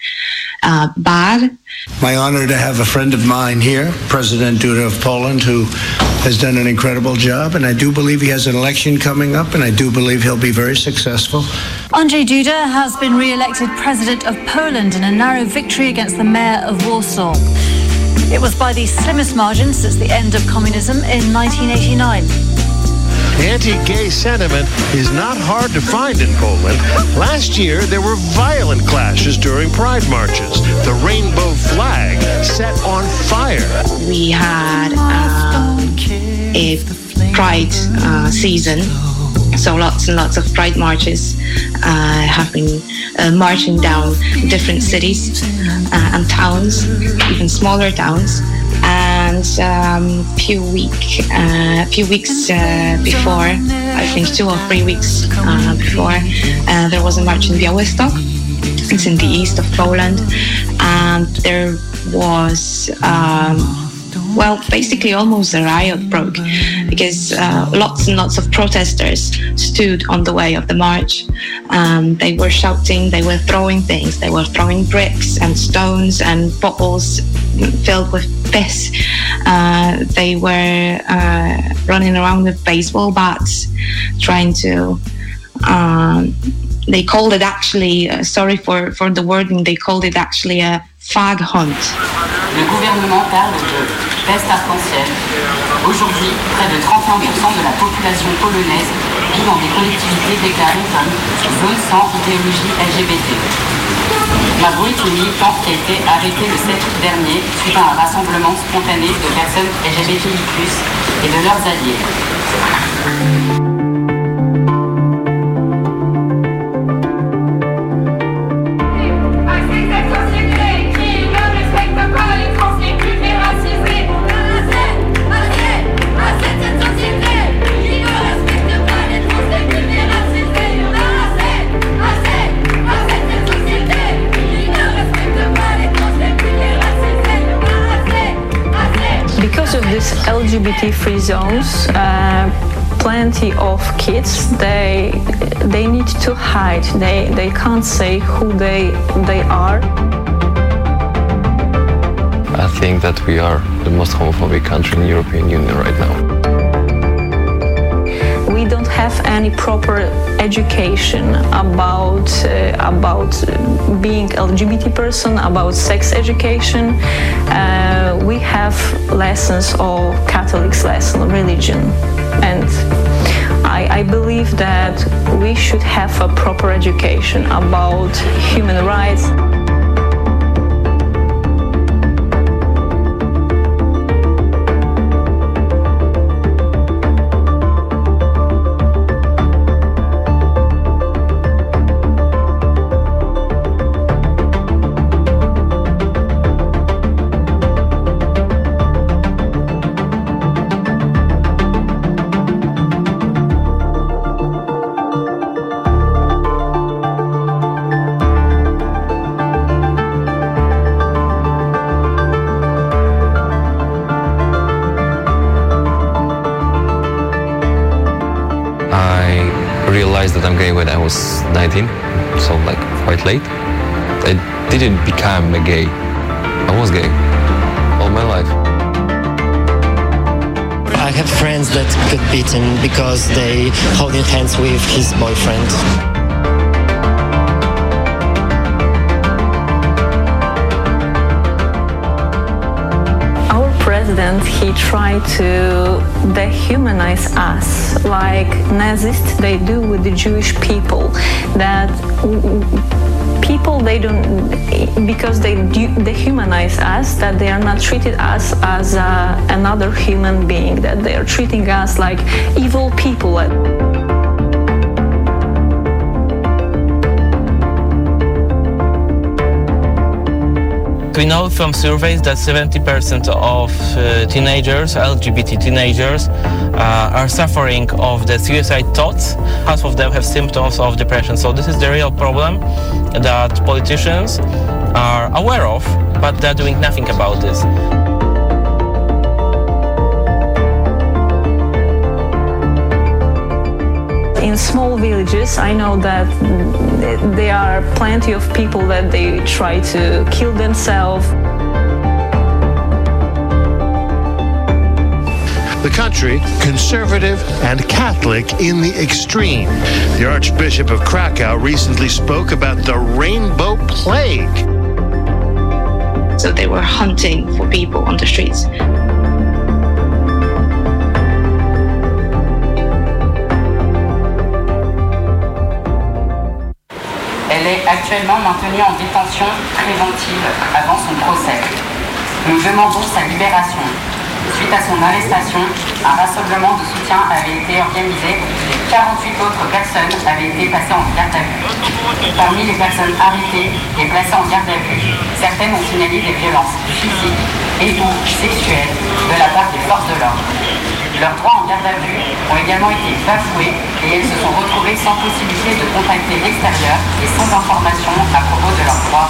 uh, bad. My honor to have a friend of mine here, President Duda of Poland, who has done an incredible job. And I do believe he has an election coming up, and I do believe he'll be very successful. Andrzej Duda has been re-elected president of Poland in a narrow victory against the mayor of Warsaw. It was by the slimmest margin since the end of communism in 1989. Anti-gay sentiment is not hard to find in Poland. Last year, there were violent clashes during pride marches. The rainbow flag set on fire. We had um, a Pride uh, season, so lots and lots of Pride marches uh, have been uh, marching down different cities uh, and towns, even smaller towns. And um, few week, uh, few weeks uh, before, I think two or three weeks before, there was a march in Białystok. It's in the east of Poland, and there was. Um, well, basically, almost a riot broke because uh, lots and lots of protesters stood on the way of the march. Um, they were shouting, they were throwing things, they were throwing bricks and stones and bottles filled with piss. Uh, they were uh, running around with baseball bats, trying to. Um, they called it actually, uh, sorry for, for the wording, they called it actually a hunt. Le gouvernement parle de peste arc-en-ciel. Aujourd'hui, près de 31% de la population polonaise vit dans des collectivités déclarées comme zone sans idéologie LGBT. Une militante qui a été arrêtée le 7 août dernier suite à un rassemblement spontané de personnes LGBTI+, et de leurs alliés. LGBT-free zones, uh, plenty of kids they they need to hide. They they can't say who they they are. I think that we are the most homophobic country in the European Union right now. We don't have any proper education about about being LGBT person, about sex education. Uh, we have lessons of Catholics lesson, religion, and I, I believe that we should have a proper education about human rights. 19, so like quite late. I didn't become a gay. I was gay all my life. I have friends that got beaten because they holding hands with his boyfriend. President, he tried to dehumanize us like Nazis they do with the Jewish people. That people they don't because they de- dehumanize us that they are not treated us as uh, another human being that they are treating us like evil people. We know from surveys that 70% of uh, teenagers, LGBT teenagers, uh, are suffering of the suicide thoughts. Half of them have symptoms of depression. So this is the real problem that politicians are aware of, but they're doing nothing about this. In small villages i know that there are plenty of people that they try to kill themselves The country, conservative and Catholic in the extreme. The Archbishop of Krakow recently spoke about the rainbow plague. So they were hunting for people on the streets. Elle est actuellement maintenue en détention préventive avant son procès. Nous demandons sa libération. Suite à son arrestation, un rassemblement de soutien avait été organisé et 48 autres personnes avaient été passées en garde à vue. Parmi les personnes arrêtées et placées en garde à vue, certaines ont signalé des violences physiques et ou sexuelles de la part des forces de l'ordre. Leurs droits en garde à vue ont également été bafoués et elles se sont retrouvées sans possibilité de contacter l'extérieur et sans information à propos de leurs droits.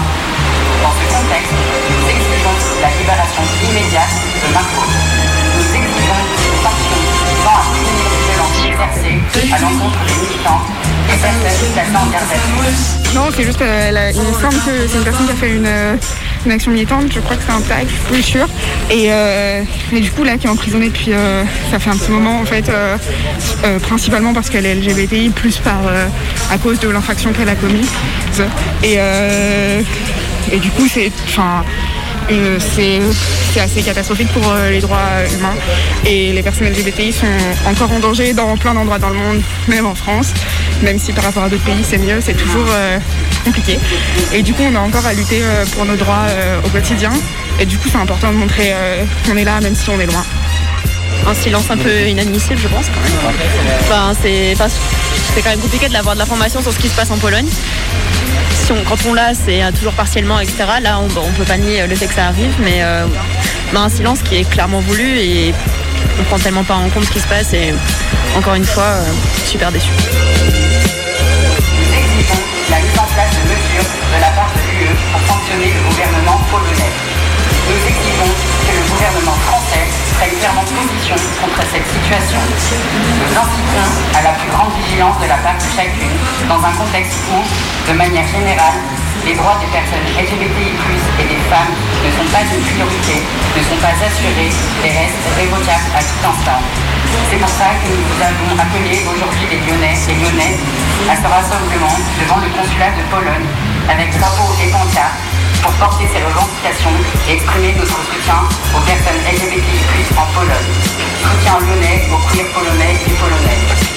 Dans ce contexte, nous exigeons la libération immédiate de Marco. Nous exigeons une sanction visant à punir les violences exercées à l'encontre des militants et personnes placées en garde à vue. Non, c'est juste, euh, me semble que c'est une personne qui a fait une, euh, une action militante, je crois que c'est un tag, suis plus sûre. Et, euh, et du coup, là, qui est emprisonnée depuis, euh, ça fait un petit moment, en fait, euh, principalement parce qu'elle est LGBTI, plus par, à cause de l'infraction qu'elle a commise. Et, et du coup, c'est, enfin, c'est assez catastrophique pour les droits humains. Et les personnes LGBTI sont encore en danger dans plein d'endroits dans le monde, même en France. Même si par rapport à d'autres pays c'est mieux, c'est toujours compliqué. Et du coup, on a encore à lutter euh, pour nos droits euh, au quotidien. Et du coup, c'est important de montrer euh, qu'on est là, même si on est loin. Un silence un peu inadmissible, je pense, quand même. Enfin, c'est quand même compliqué de d'avoir de l'information sur ce qui se passe en Pologne. Quand on l'a, c'est toujours partiellement, etc. Là, on ne peut pas nier le fait que ça arrive, mais un silence qui est clairement voulu et on prend tellement pas en compte ce qui se passe et encore une fois, super déçu. De mesures de la part de l'UE pour sanctionner le gouvernement polonais. Nous exigeons que le gouvernement français prenne clairement position contre cette situation. Nous incitons à la plus grande vigilance de la part de chacune dans un contexte où, de manière générale, les droits des personnes LGBTI+, et des femmes ne sont pas une priorité, ne sont pas assurés et restent révocables à tout instant. C'est pour ça que nous vous avons appelé aujourd'hui les Lyonnais et Lyonnaises à ce rassemblement devant le consulat de Pologne avec drapeau et pancarte pour porter ces revendications et exprimer notre soutien aux personnes LGBTI+, en Pologne. Soutien lyonnais aux queer polonais et polonaises.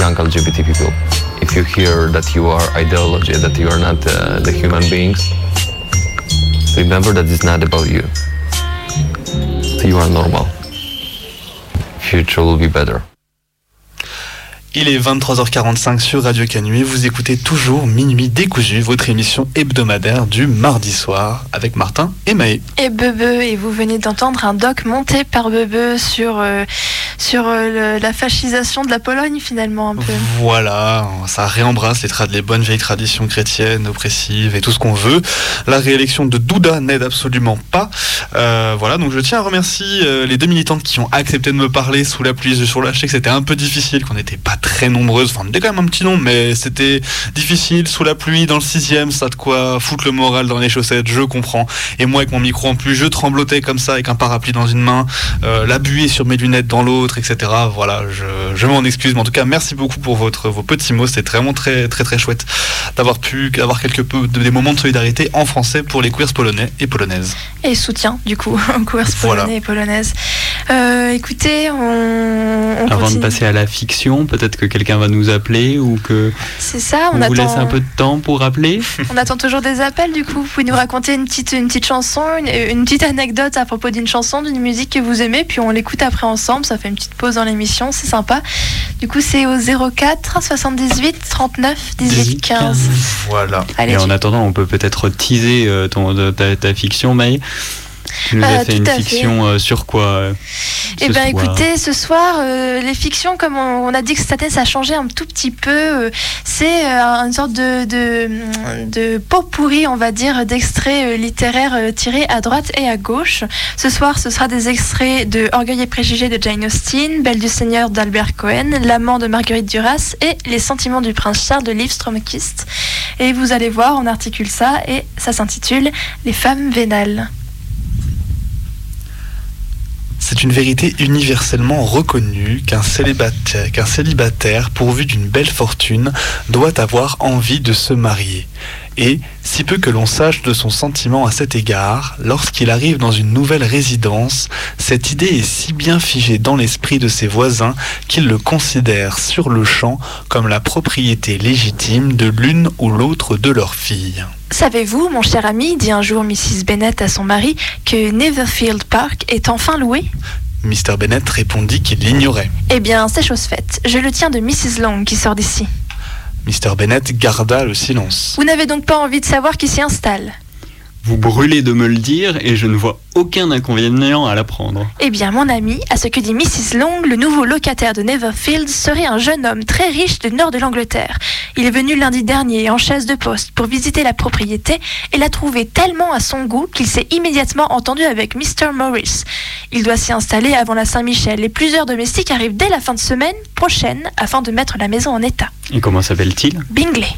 young LGBT people. If you hear that you are ideology, that you are not uh, the human beings, remember that it's not about you. You are normal. Future will be better. Il est 23h45 sur Radio Canu et vous écoutez toujours Minuit décousu, votre émission hebdomadaire du mardi soir avec Martin et Maë. Et Bebe, et vous venez d'entendre un doc monté par Bebe sur, euh, sur euh, le- la fascisation de la Pologne finalement un peu. Voilà, ça réembrasse les, les bonnes vieilles traditions chrétiennes, oppressives et tout ce qu'on veut. La réélection de Douda n'aide absolument pas. Euh, voilà, donc je tiens à remercier les deux militantes qui ont accepté de me parler sous la pluie, sur la Je sais que c'était un peu difficile, qu'on n'était pas très nombreuses. Enfin, on était quand même un petit nombre, mais c'était difficile sous la pluie, dans le sixième, ça a de quoi foutre le moral dans les chaussettes, je comprends. Et moi, avec mon micro en plus, je tremblotais comme ça, avec un parapluie dans une main, euh, la buée sur mes lunettes dans l'autre, etc. Voilà, je, je m'en excuse, mais en tout cas, merci beaucoup pour votre, vos petits mots. C'était vraiment très, très, très chouette d'avoir pu avoir quelques peu de- des moments de solidarité en français pour les queers polonais et polonaises. Et soutien du coup aux coureurs Voilà. polonais et polonaises. Euh, écoutez, on, on Avant de passer à la fiction, peut-être que quelqu'un va nous appeler ou que C'est ça, on vous laisse un peu de temps pour appeler. On attend toujours des appels, du coup. Vous pouvez nous raconter une petite, une petite chanson, une, une petite anecdote à propos d'une chanson, d'une musique que vous aimez, puis on l'écoute après ensemble. Ça fait une petite pause dans l'émission, c'est sympa. Du coup, c'est au 04 78 39 18 15. Voilà. Allez, Et en attendant, on peut peut-être teaser euh, ton, de- ta, ta fiction, Maë. Tu nous as fait tout une à fait. fiction euh, sur quoi euh, Eh bien, écoutez, ce soir, euh, les fictions, comme on, on a dit que cette année, ça a changé un tout petit peu. c'est une sorte de, de, de pot pourri, on va dire, d'extraits littéraires tirés à droite et à gauche. Ce soir, ce sera des extraits de Orgueil et préjugés de Jane Austen, Belle du Seigneur d'Albert Cohen, L'amant de Marguerite Duras et Les sentiments du prince Charles de Liv Stromkist. Et vous allez voir, on articule ça et ça s'intitule Les femmes vénales. C'est une vérité universellement reconnue qu'un célibataire, pourvu d'une belle fortune doit avoir envie de se marier. Et, si peu que l'on sache de son sentiment à cet égard, lorsqu'il arrive dans une nouvelle résidence, cette idée est si bien figée dans l'esprit de ses voisins qu'ils le considèrent sur le champ comme la propriété légitime de l'une ou l'autre de leurs filles. Savez-vous, mon cher ami, dit un jour Mrs. Bennet à son mari, que Neverfield Park est enfin loué? Mr. Bennet répondit qu'il l'ignorait. Eh bien, c'est chose faite. Je le tiens de Mrs. Long qui sort d'ici. Mr. Bennet garda le silence. Vous n'avez donc pas envie de savoir qui s'y installe? Vous brûlez de me le dire et je ne vois aucun inconvénient à l'apprendre. Eh bien, mon ami, à ce que dit Mrs. Long, le nouveau locataire de Neverfield serait un jeune homme très riche du nord de l'Angleterre. Il est venu lundi dernier en chaise de poste pour visiter la propriété et l'a trouvé tellement à son goût qu'il s'est immédiatement entendu avec Mr. Morris. Il doit s'y installer avant la Saint-Michel et plusieurs domestiques arrivent dès la fin de semaine prochaine afin de mettre la maison en état. Et comment s'appelle-t-il? Bingley.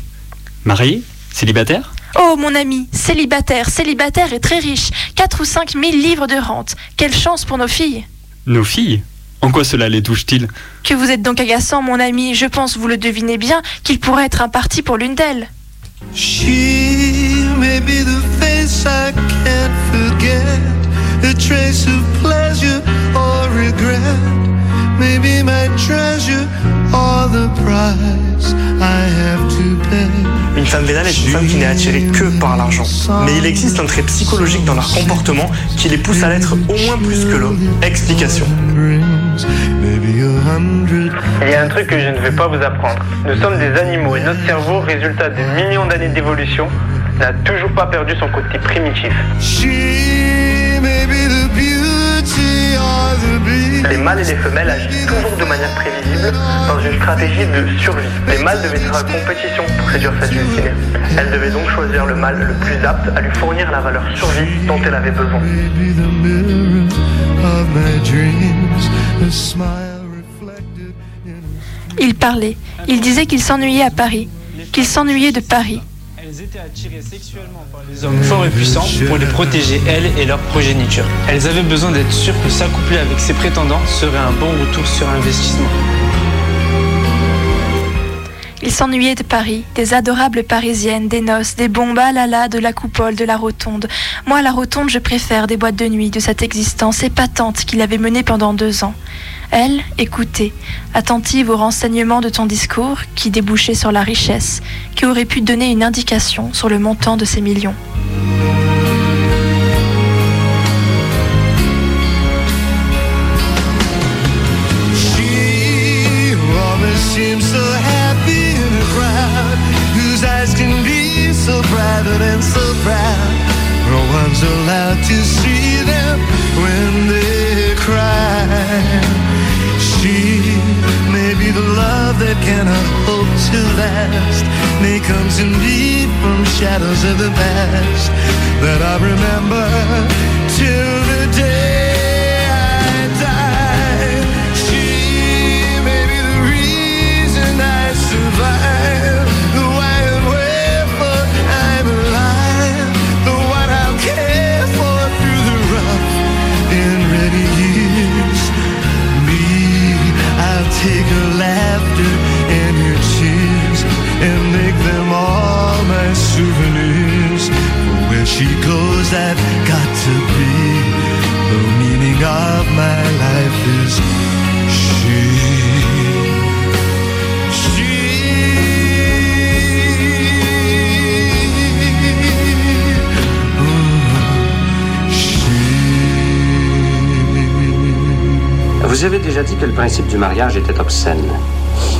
Marié? Célibataire? Oh mon ami, célibataire, célibataire et très riche, 4 ou 5 000 livres de rente. Quelle chance pour nos filles Nos filles? En quoi cela les touche-t-il? Que vous êtes donc agaçant mon ami, je pense, vous le devinez bien, qu'il pourrait être un parti pour l'une d'elles. She may be the face I can't forget, a trace of pleasure or regret. Maybe my treasure or the price I have to pay. Une femme vénale est une femme qui n'est attirée que par l'argent. Mais il existe un trait psychologique dans leur comportement qui les pousse à l'être au moins plus que l'homme. Explication. Il y a un truc que je ne vais pas vous apprendre. Nous sommes des animaux et notre cerveau, résultat de millions d'années d'évolution, n'a toujours pas perdu son côté primitif. She may be Les mâles et les femelles agissent toujours de manière prévisible dans une stratégie de survie. Les mâles devaient être en compétition pour séduire cette destinée. Elle devait donc choisir le mâle le plus apte à lui fournir la valeur survie dont elle avait besoin. Il parlait, il disait qu'il s'ennuyait à Paris, qu'il s'ennuyait de Paris. Elles étaient attirées sexuellement par les hommes forts et puissants pour les protéger, elles et leur progéniture. Elles avaient besoin d'être sûres que s'accoupler avec ces prétendants serait un bon retour sur investissement. Il s'ennuyait de Paris, des adorables parisiennes, des noces, des bombes là là, de la coupole, de la rotonde. Moi, la rotonde, je préfère des boîtes de nuit, de cette existence épatante qu'il avait menée pendant deux ans. Elle, écoutait, attentive aux renseignements de ton discours, qui débouchait sur la richesse, qui aurait pu donner une indication sur le montant de ces millions. That cannot hope to last. May come to me from shadows of the past that I remember till I've got to be. The meaning of my life is she. Vous avez déjà dit que le principe du mariage était obscène.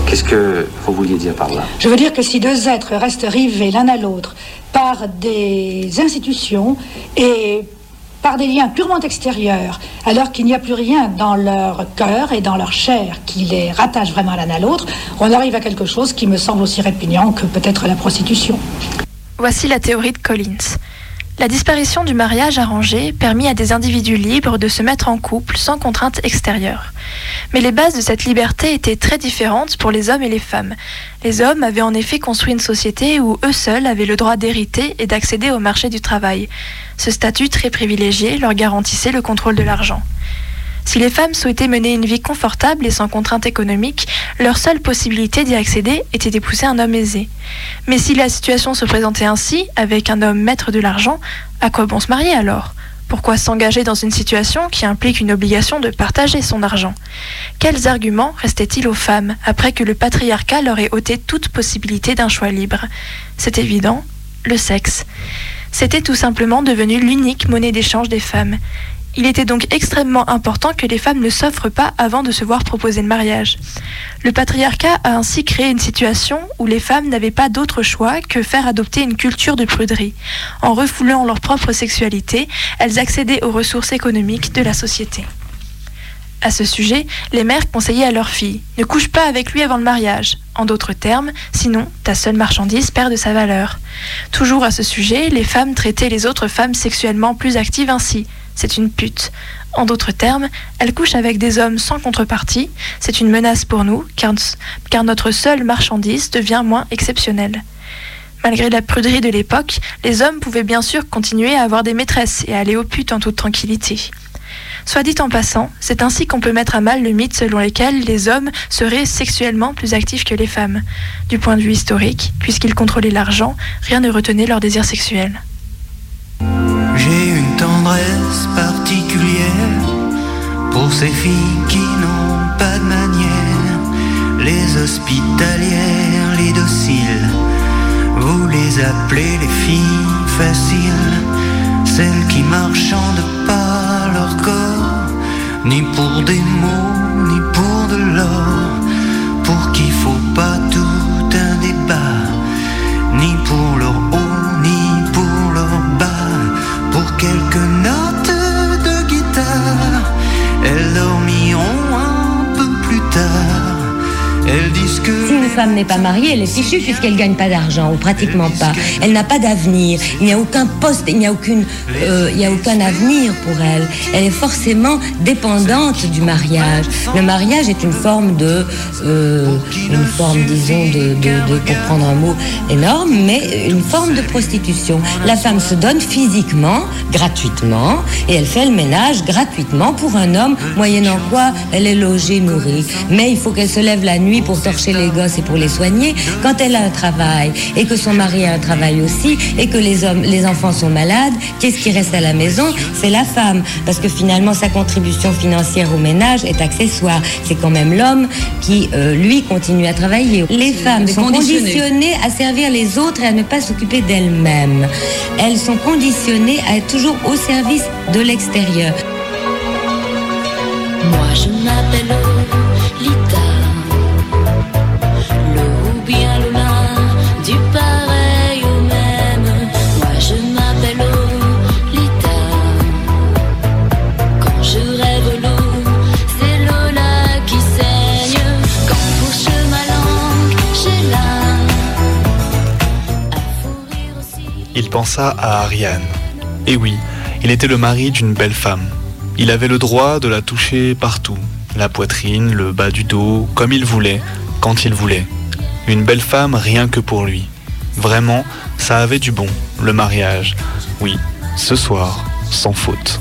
Qu'est-ce que vous vouliez dire par là? Je veux dire que si deux êtres restent rivés l'un à l'autre par des institutions et par des liens purement extérieurs, alors qu'il n'y a plus rien dans leur cœur et dans leur chair qui les rattache vraiment l'un à l'autre, on arrive à quelque chose qui me semble aussi répugnant que peut-être la prostitution. Voici la théorie de Collins. La disparition du mariage arrangé permit à des individus libres de se mettre en couple sans contrainte extérieure. Mais les bases de cette liberté étaient très différentes pour les hommes et les femmes. Les hommes avaient en effet construit une société où eux seuls avaient le droit d'hériter et d'accéder au marché du travail. Ce statut très privilégié leur garantissait le contrôle de l'argent. Si les femmes souhaitaient mener une vie confortable et sans contrainte économique, leur seule possibilité d'y accéder était d'épouser un homme aisé. Mais si la situation se présentait ainsi, avec un homme maître de l'argent, à quoi bon se marier alors? Pourquoi s'engager dans une situation qui implique une obligation de partager son argent? Quels arguments restaient-ils aux femmes après que le patriarcat leur ait ôté toute possibilité d'un choix libre? C'est évident, le sexe. C'était tout simplement devenu l'unique monnaie d'échange des femmes. Il était donc extrêmement important que les femmes ne s'offrent pas avant de se voir proposer le mariage. Le patriarcat a ainsi créé une situation où les femmes n'avaient pas d'autre choix que faire adopter une culture de pruderie. En refoulant leur propre sexualité, elles accédaient aux ressources économiques de la société. À ce sujet, les mères conseillaient à leurs filles Ne couche pas avec lui avant le mariage. En d'autres termes, sinon, ta seule marchandise perd de sa valeur. Toujours à ce sujet, les femmes traitaient les autres femmes sexuellement plus actives ainsi c'est une pute. En d'autres termes, elle couche avec des hommes sans contrepartie, c'est une menace pour nous, car, notre seule marchandise devient moins exceptionnelle. Malgré la pruderie de l'époque, les hommes pouvaient bien sûr continuer à avoir des maîtresses et aller aux putes en toute tranquillité. Soit dit en passant, c'est ainsi qu'on peut mettre à mal le mythe selon lequel les hommes seraient sexuellement plus actifs que les femmes. Du point de vue historique, puisqu'ils contrôlaient l'argent, rien ne retenait leur désir sexuel. Tendresse particulière pour ces filles qui n'ont pas de manière, les hospitalières, les dociles. Vous les appelez les filles faciles, celles qui marchandent pas leur corps, ni pour des mots, femme n'est pas mariée, elle est fichue puisqu'elle gagne pas d'argent, ou pratiquement pas. Elle n'a pas d'avenir. Il n'y a aucun poste, il n'y a, aucune, euh, il n'y a aucun avenir pour elle. Elle est forcément dépendante du mariage. Le mariage est une forme de, euh, une forme, disons, de, de- de- pour prendre un mot énorme, mais une forme de prostitution. La femme se donne physiquement, gratuitement, et elle fait le ménage gratuitement pour un homme, moyennant quoi elle est logée, nourrie. Mais il faut qu'elle se lève la nuit pour torcher les gosses et pour les soigner. Quand elle a un travail et que son mari a un travail aussi et que les hommes, les enfants sont malades, qu'est-ce qui reste à la maison? C'est la femme, parce que finalement sa contribution financière au ménage est accessoire. C'est quand même l'homme qui, euh, lui, continue à travailler. Les femmes sont conditionnées. conditionnées à servir les autres et à ne pas s'occuper d'elles-mêmes. Elles sont conditionnées à être toujours au service de l'extérieur. Moi je m'appelle pensa à Ariane. Et oui, il était le mari d'une belle femme. Il avait le droit de la toucher partout, la poitrine, le bas du dos, comme il voulait, quand il voulait. Une belle femme rien que pour lui. Vraiment, ça avait du bon, le mariage. Oui, ce soir, sans faute.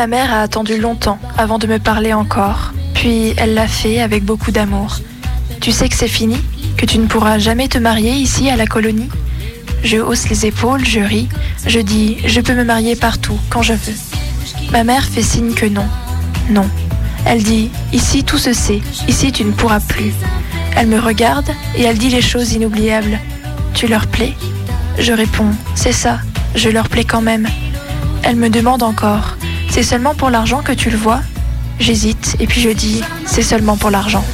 Ma mère a attendu longtemps avant de me parler encore, puis elle l'a fait avec beaucoup d'amour. Tu sais que c'est fini Que tu ne pourras jamais te marier ici à la colonie Je hausse les épaules, je ris, je dis je peux me marier partout, quand je veux. Ma mère fait signe que non. Non. Elle dit ici tout se sait, ici tu ne pourras plus. Elle me regarde et elle dit les choses inoubliables. Tu leur plais? Je réponds c'est ça, je leur plais quand même. Elle me demande encore c'est seulement pour l'argent que tu le vois? J'hésite et puis je dis c'est seulement pour l'argent.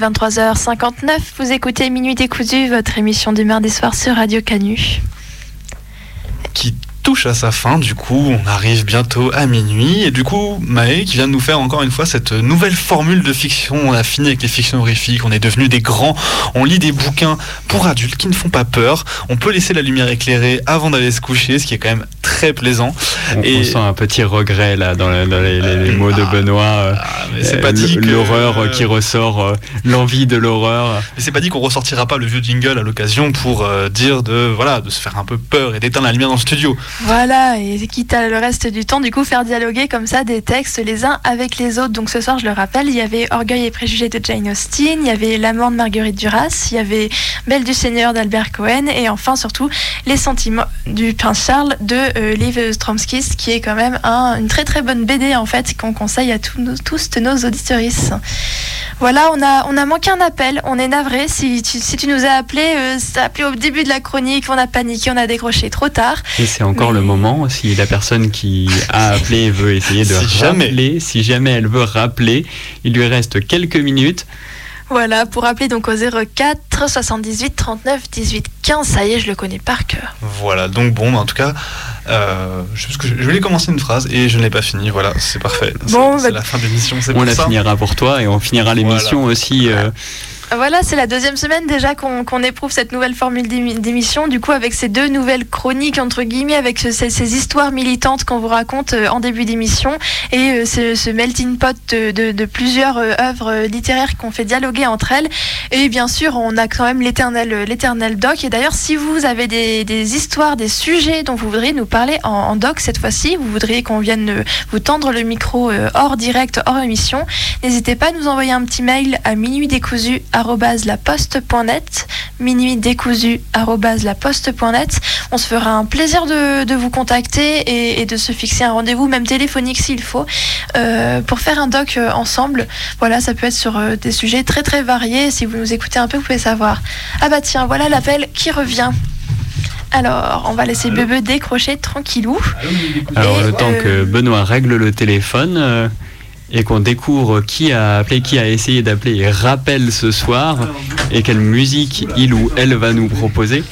23h59. Vous écoutez Minuit décousu, votre émission du mardi soir sur Radio Canu. qui touche à sa fin. Du coup, on arrive bientôt à minuit. Et du coup, Maë qui vient de nous faire encore une fois cette nouvelle formule de fiction. On a fini avec les fictions horrifiques. On est devenus des grands. On lit des bouquins pour adultes qui ne font pas peur. On peut laisser la lumière éclairée avant d'aller se coucher, ce qui est quand même très plaisant. On, Et- on sent un petit regret là dans, la- dans les, les- les mots de Benoît. euh, mais c'est euh, pas dit l- que- L'horreur euh, qui ressort, euh, l'envie de l'horreur. Mais c'est pas dit qu'on ressortira pas le vieux jingle à l'occasion pour euh, dire de voilà de se faire un peu peur et d'éteindre la lumière dans le studio. Voilà, et quitte à le reste du temps, du coup, faire dialoguer comme ça des textes les uns avec les autres. Donc ce soir, je le rappelle, il y avait Orgueil et Préjugés de Jane Austen, il y avait L'amant de Marguerite Duras, il y avait Belle du Seigneur d'Albert Cohen, et enfin, surtout, Les sentiments du Prince Charles de euh, Liv Stromskis, qui est quand même un- une très très bonne BD en fait, qu'on conseille à tous nos, tous nos. Voilà, on a, on a manqué un appel, on est navré. Si tu, si tu nous as appelé, euh, t'as appelé au début de la chronique, on a paniqué, on a décroché trop tard. Et c'est encore le moment, si la personne qui a appelé veut essayer de Si jamais. rappeler, si jamais elle veut rappeler, il lui reste quelques minutes. Voilà, pour appeler donc au 04 78 39 18 15, ça y est, je le connais par cœur. Voilà, donc bon, en tout cas, euh, je, parce que je voulais commencer une phrase et je ne l'ai pas finie. Voilà, c'est parfait. C'est- Bon, c'est bah- la fin de l'émission. c'est On pour la ça. finira pour toi et on finira l'émission aussi. euh, Voilà, c'est la deuxième semaine déjà qu'on éprouve cette nouvelle formule d'émi- d'émission. Du coup, avec ces deux nouvelles chroniques, entre guillemets, avec ce- ces, histoires militantes qu'on vous raconte euh, en début d'émission et euh, ce, melting pot de, plusieurs euh, œuvres littéraires qu'on fait dialoguer entre elles. Et bien sûr, on a quand même l'éternel doc. Et d'ailleurs, si vous avez des, histoires, des sujets dont vous voudriez nous parler en, doc cette fois-ci, vous voudriez qu'on vienne vous tendre le micro hors direct, hors émission, n'hésitez pas à nous envoyer un petit mail à minuitdécousu@laposte.net, minuitdécousu@laposte.net. On se fera un plaisir de, de vous contacter et, et de se fixer un rendez-vous, même téléphonique s'il faut, euh, pour faire un doc euh, ensemble. Voilà, ça peut être sur euh, des sujets très très variés. Si vous nous écoutez un peu, vous pouvez savoir. Ah bah tiens, voilà l'appel qui revient. Alors, on va laisser Bebe décrocher tranquillou. Alors Et, le temps euh, que Benoît règle le téléphone euh, et qu'on découvre qui a appelé, qui a essayé d'appeler et rappelle ce soir et quelle musique il ou elle va nous proposer.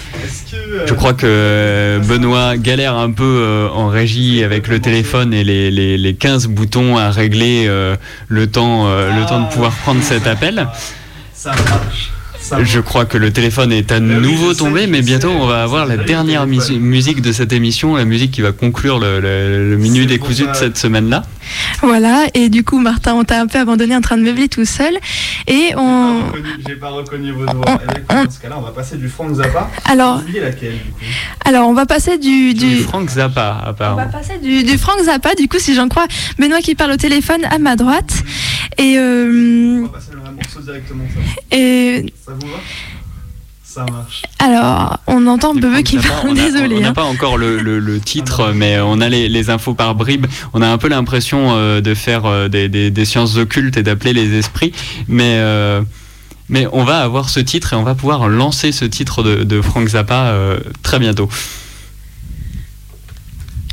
Je crois que Benoît galère un peu euh, en régie avec le téléphone et les, les- les 15 boutons à régler euh, le, temps, euh, le temps de pouvoir prendre cet appel. Ça marche. Je crois que le téléphone est à nouveau tombé, mais bientôt on va avoir la dernière mus- musique de cette émission, la musique qui va conclure le, le, le minuit décousu de cette semaine-là. Voilà, et du coup, Martin, on t'a un peu abandonné en train de meubler tout seul. Et on. J'ai pas reconnu vos doigts. Dans ce cas-là, on va passer du Frank Zappa. Alors- Vous oubliez laquelle du coup? Alors, on va passer du. Du du... Frank Zappa, On apparemment. va passer du, du Frank Zappa, du coup, si j'en crois, Benoît qui parle au téléphone à ma droite. Et. euh, On va passer le morceau directement. Ça, et ça vous va? Ça marche. alors, on entend Bebe qui parle, on a- désolé. On n'a hein. pas encore le, le- le titre, mais on a les, les infos par bribes. On a un peu l'impression euh, de faire euh, des, des- des sciences occultes et d'appeler les esprits, mais euh, mais on va avoir ce titre et on va pouvoir lancer ce titre de, de Frank Zappa euh, très bientôt.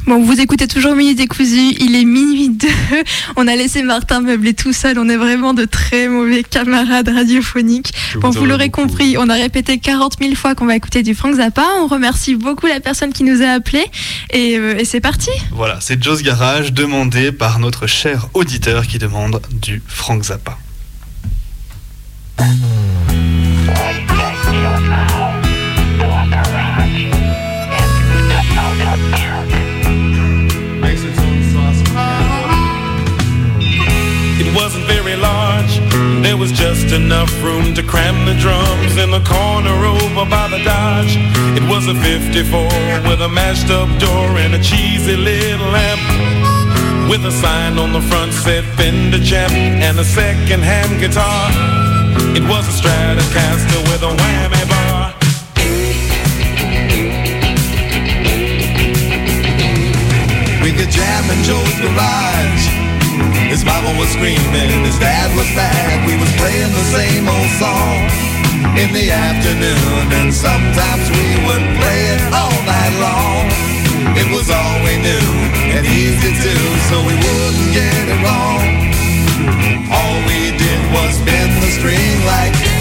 Bon, vous écoutez toujours Minuit décousu, il est minuit 2. On a laissé Martin meubler tout seul, on est vraiment de très mauvais camarades radiophoniques. Je Bon, vous l'aurez compris, on a répété 40 000 fois qu'on va écouter du Frank Zappa. On remercie beaucoup la personne qui nous a appelés. Et, euh, et c'est parti Voilà, c'est Joe's Garage demandé par notre cher auditeur qui demande du Frank Zappa. Just enough room to cram the drums in the corner over by the Dodge. It was a 54 with a mashed up door and a cheesy little lamp. With a sign on the front said Fender Champ and a second hand guitar. It was a Stratocaster with a whammy bar. We could jam in Joe's garage. His mama was screaming, his dad was mad. We was playing the same old song in the afternoon, and sometimes we would play it all night long. It was all we knew and easy too, so we wouldn't get it wrong. All we did was spin the string like.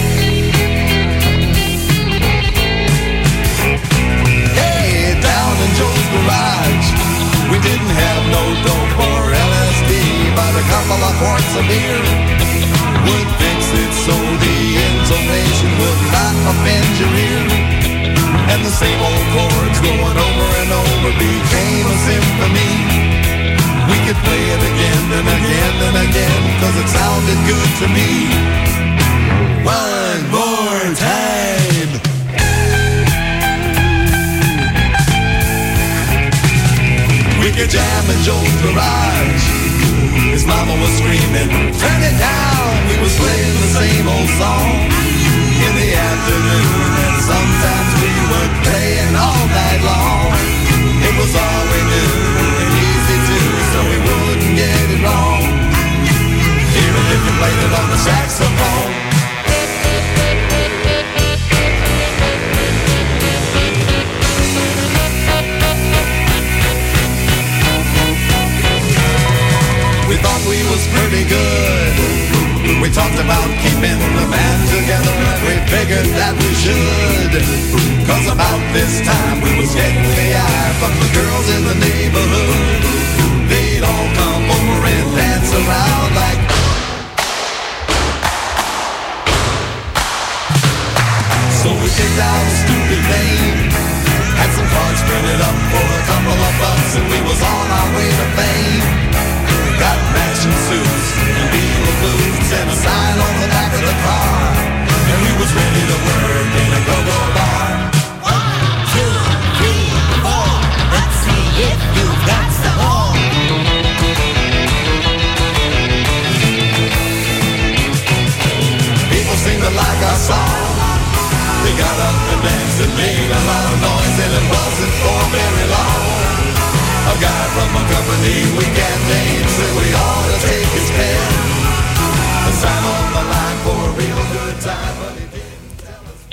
To me. One more time. We could jam in Joe's garage. His mama was screaming, turn it down. We was playing the same old song in the afternoon. And sometimes we were playing all night long. It was all played it on the saxophone. We thought we was pretty good. We talked about keeping the band together and we figured that we should. Cause about this time we was getting the eye from the girls in the neighborhood. They'd all come over and dance around like. So we picked out stupid name. Had some cards printed up for a couple of bucks and we was on our way to fame. Got matching suits and Beatle boots and a sign on the back of the car. And we was ready to work in a go-go bar. One, two, three, four. Let's see if you've got some more. People seem to like our song. Got up and danced and made a lot of noise and it wasn't for very long. A guy from a company we can't name said we ought to take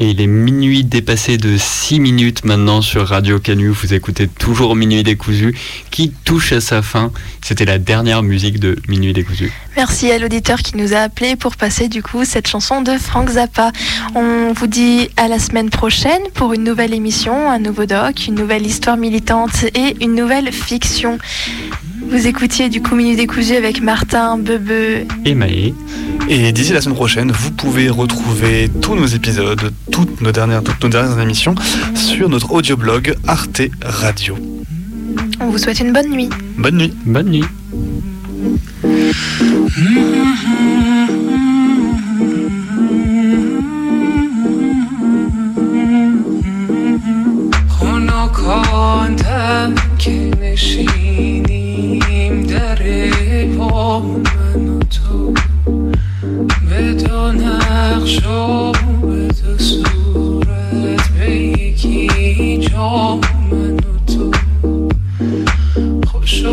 Et il est minuit dépassé de 6 minutes maintenant sur Radio Canu. Vous écoutez toujours Minuit décousu qui touche à sa fin. C'était la dernière musique de Minuit décousu. Merci à l'auditeur qui nous a appelé pour passer du coup cette chanson de Frank Zappa. On vous dit à la semaine prochaine pour une nouvelle émission, un nouveau doc, une nouvelle histoire militante et une nouvelle fiction. Vous écoutiez du coup Minuit décousu avec Martin, Bebe. Et Maë. Et d'ici la semaine prochaine, vous pouvez retrouver tous nos épisodes, toutes nos dernières, toutes nos dernières émissions sur notre audioblog Arte Radio. On vous souhaite une bonne nuit. Bonne nuit. Bonne nuit. خنکاندم که نشینیم در با من تو. به به دو صورت به یکی جا من تو. خوش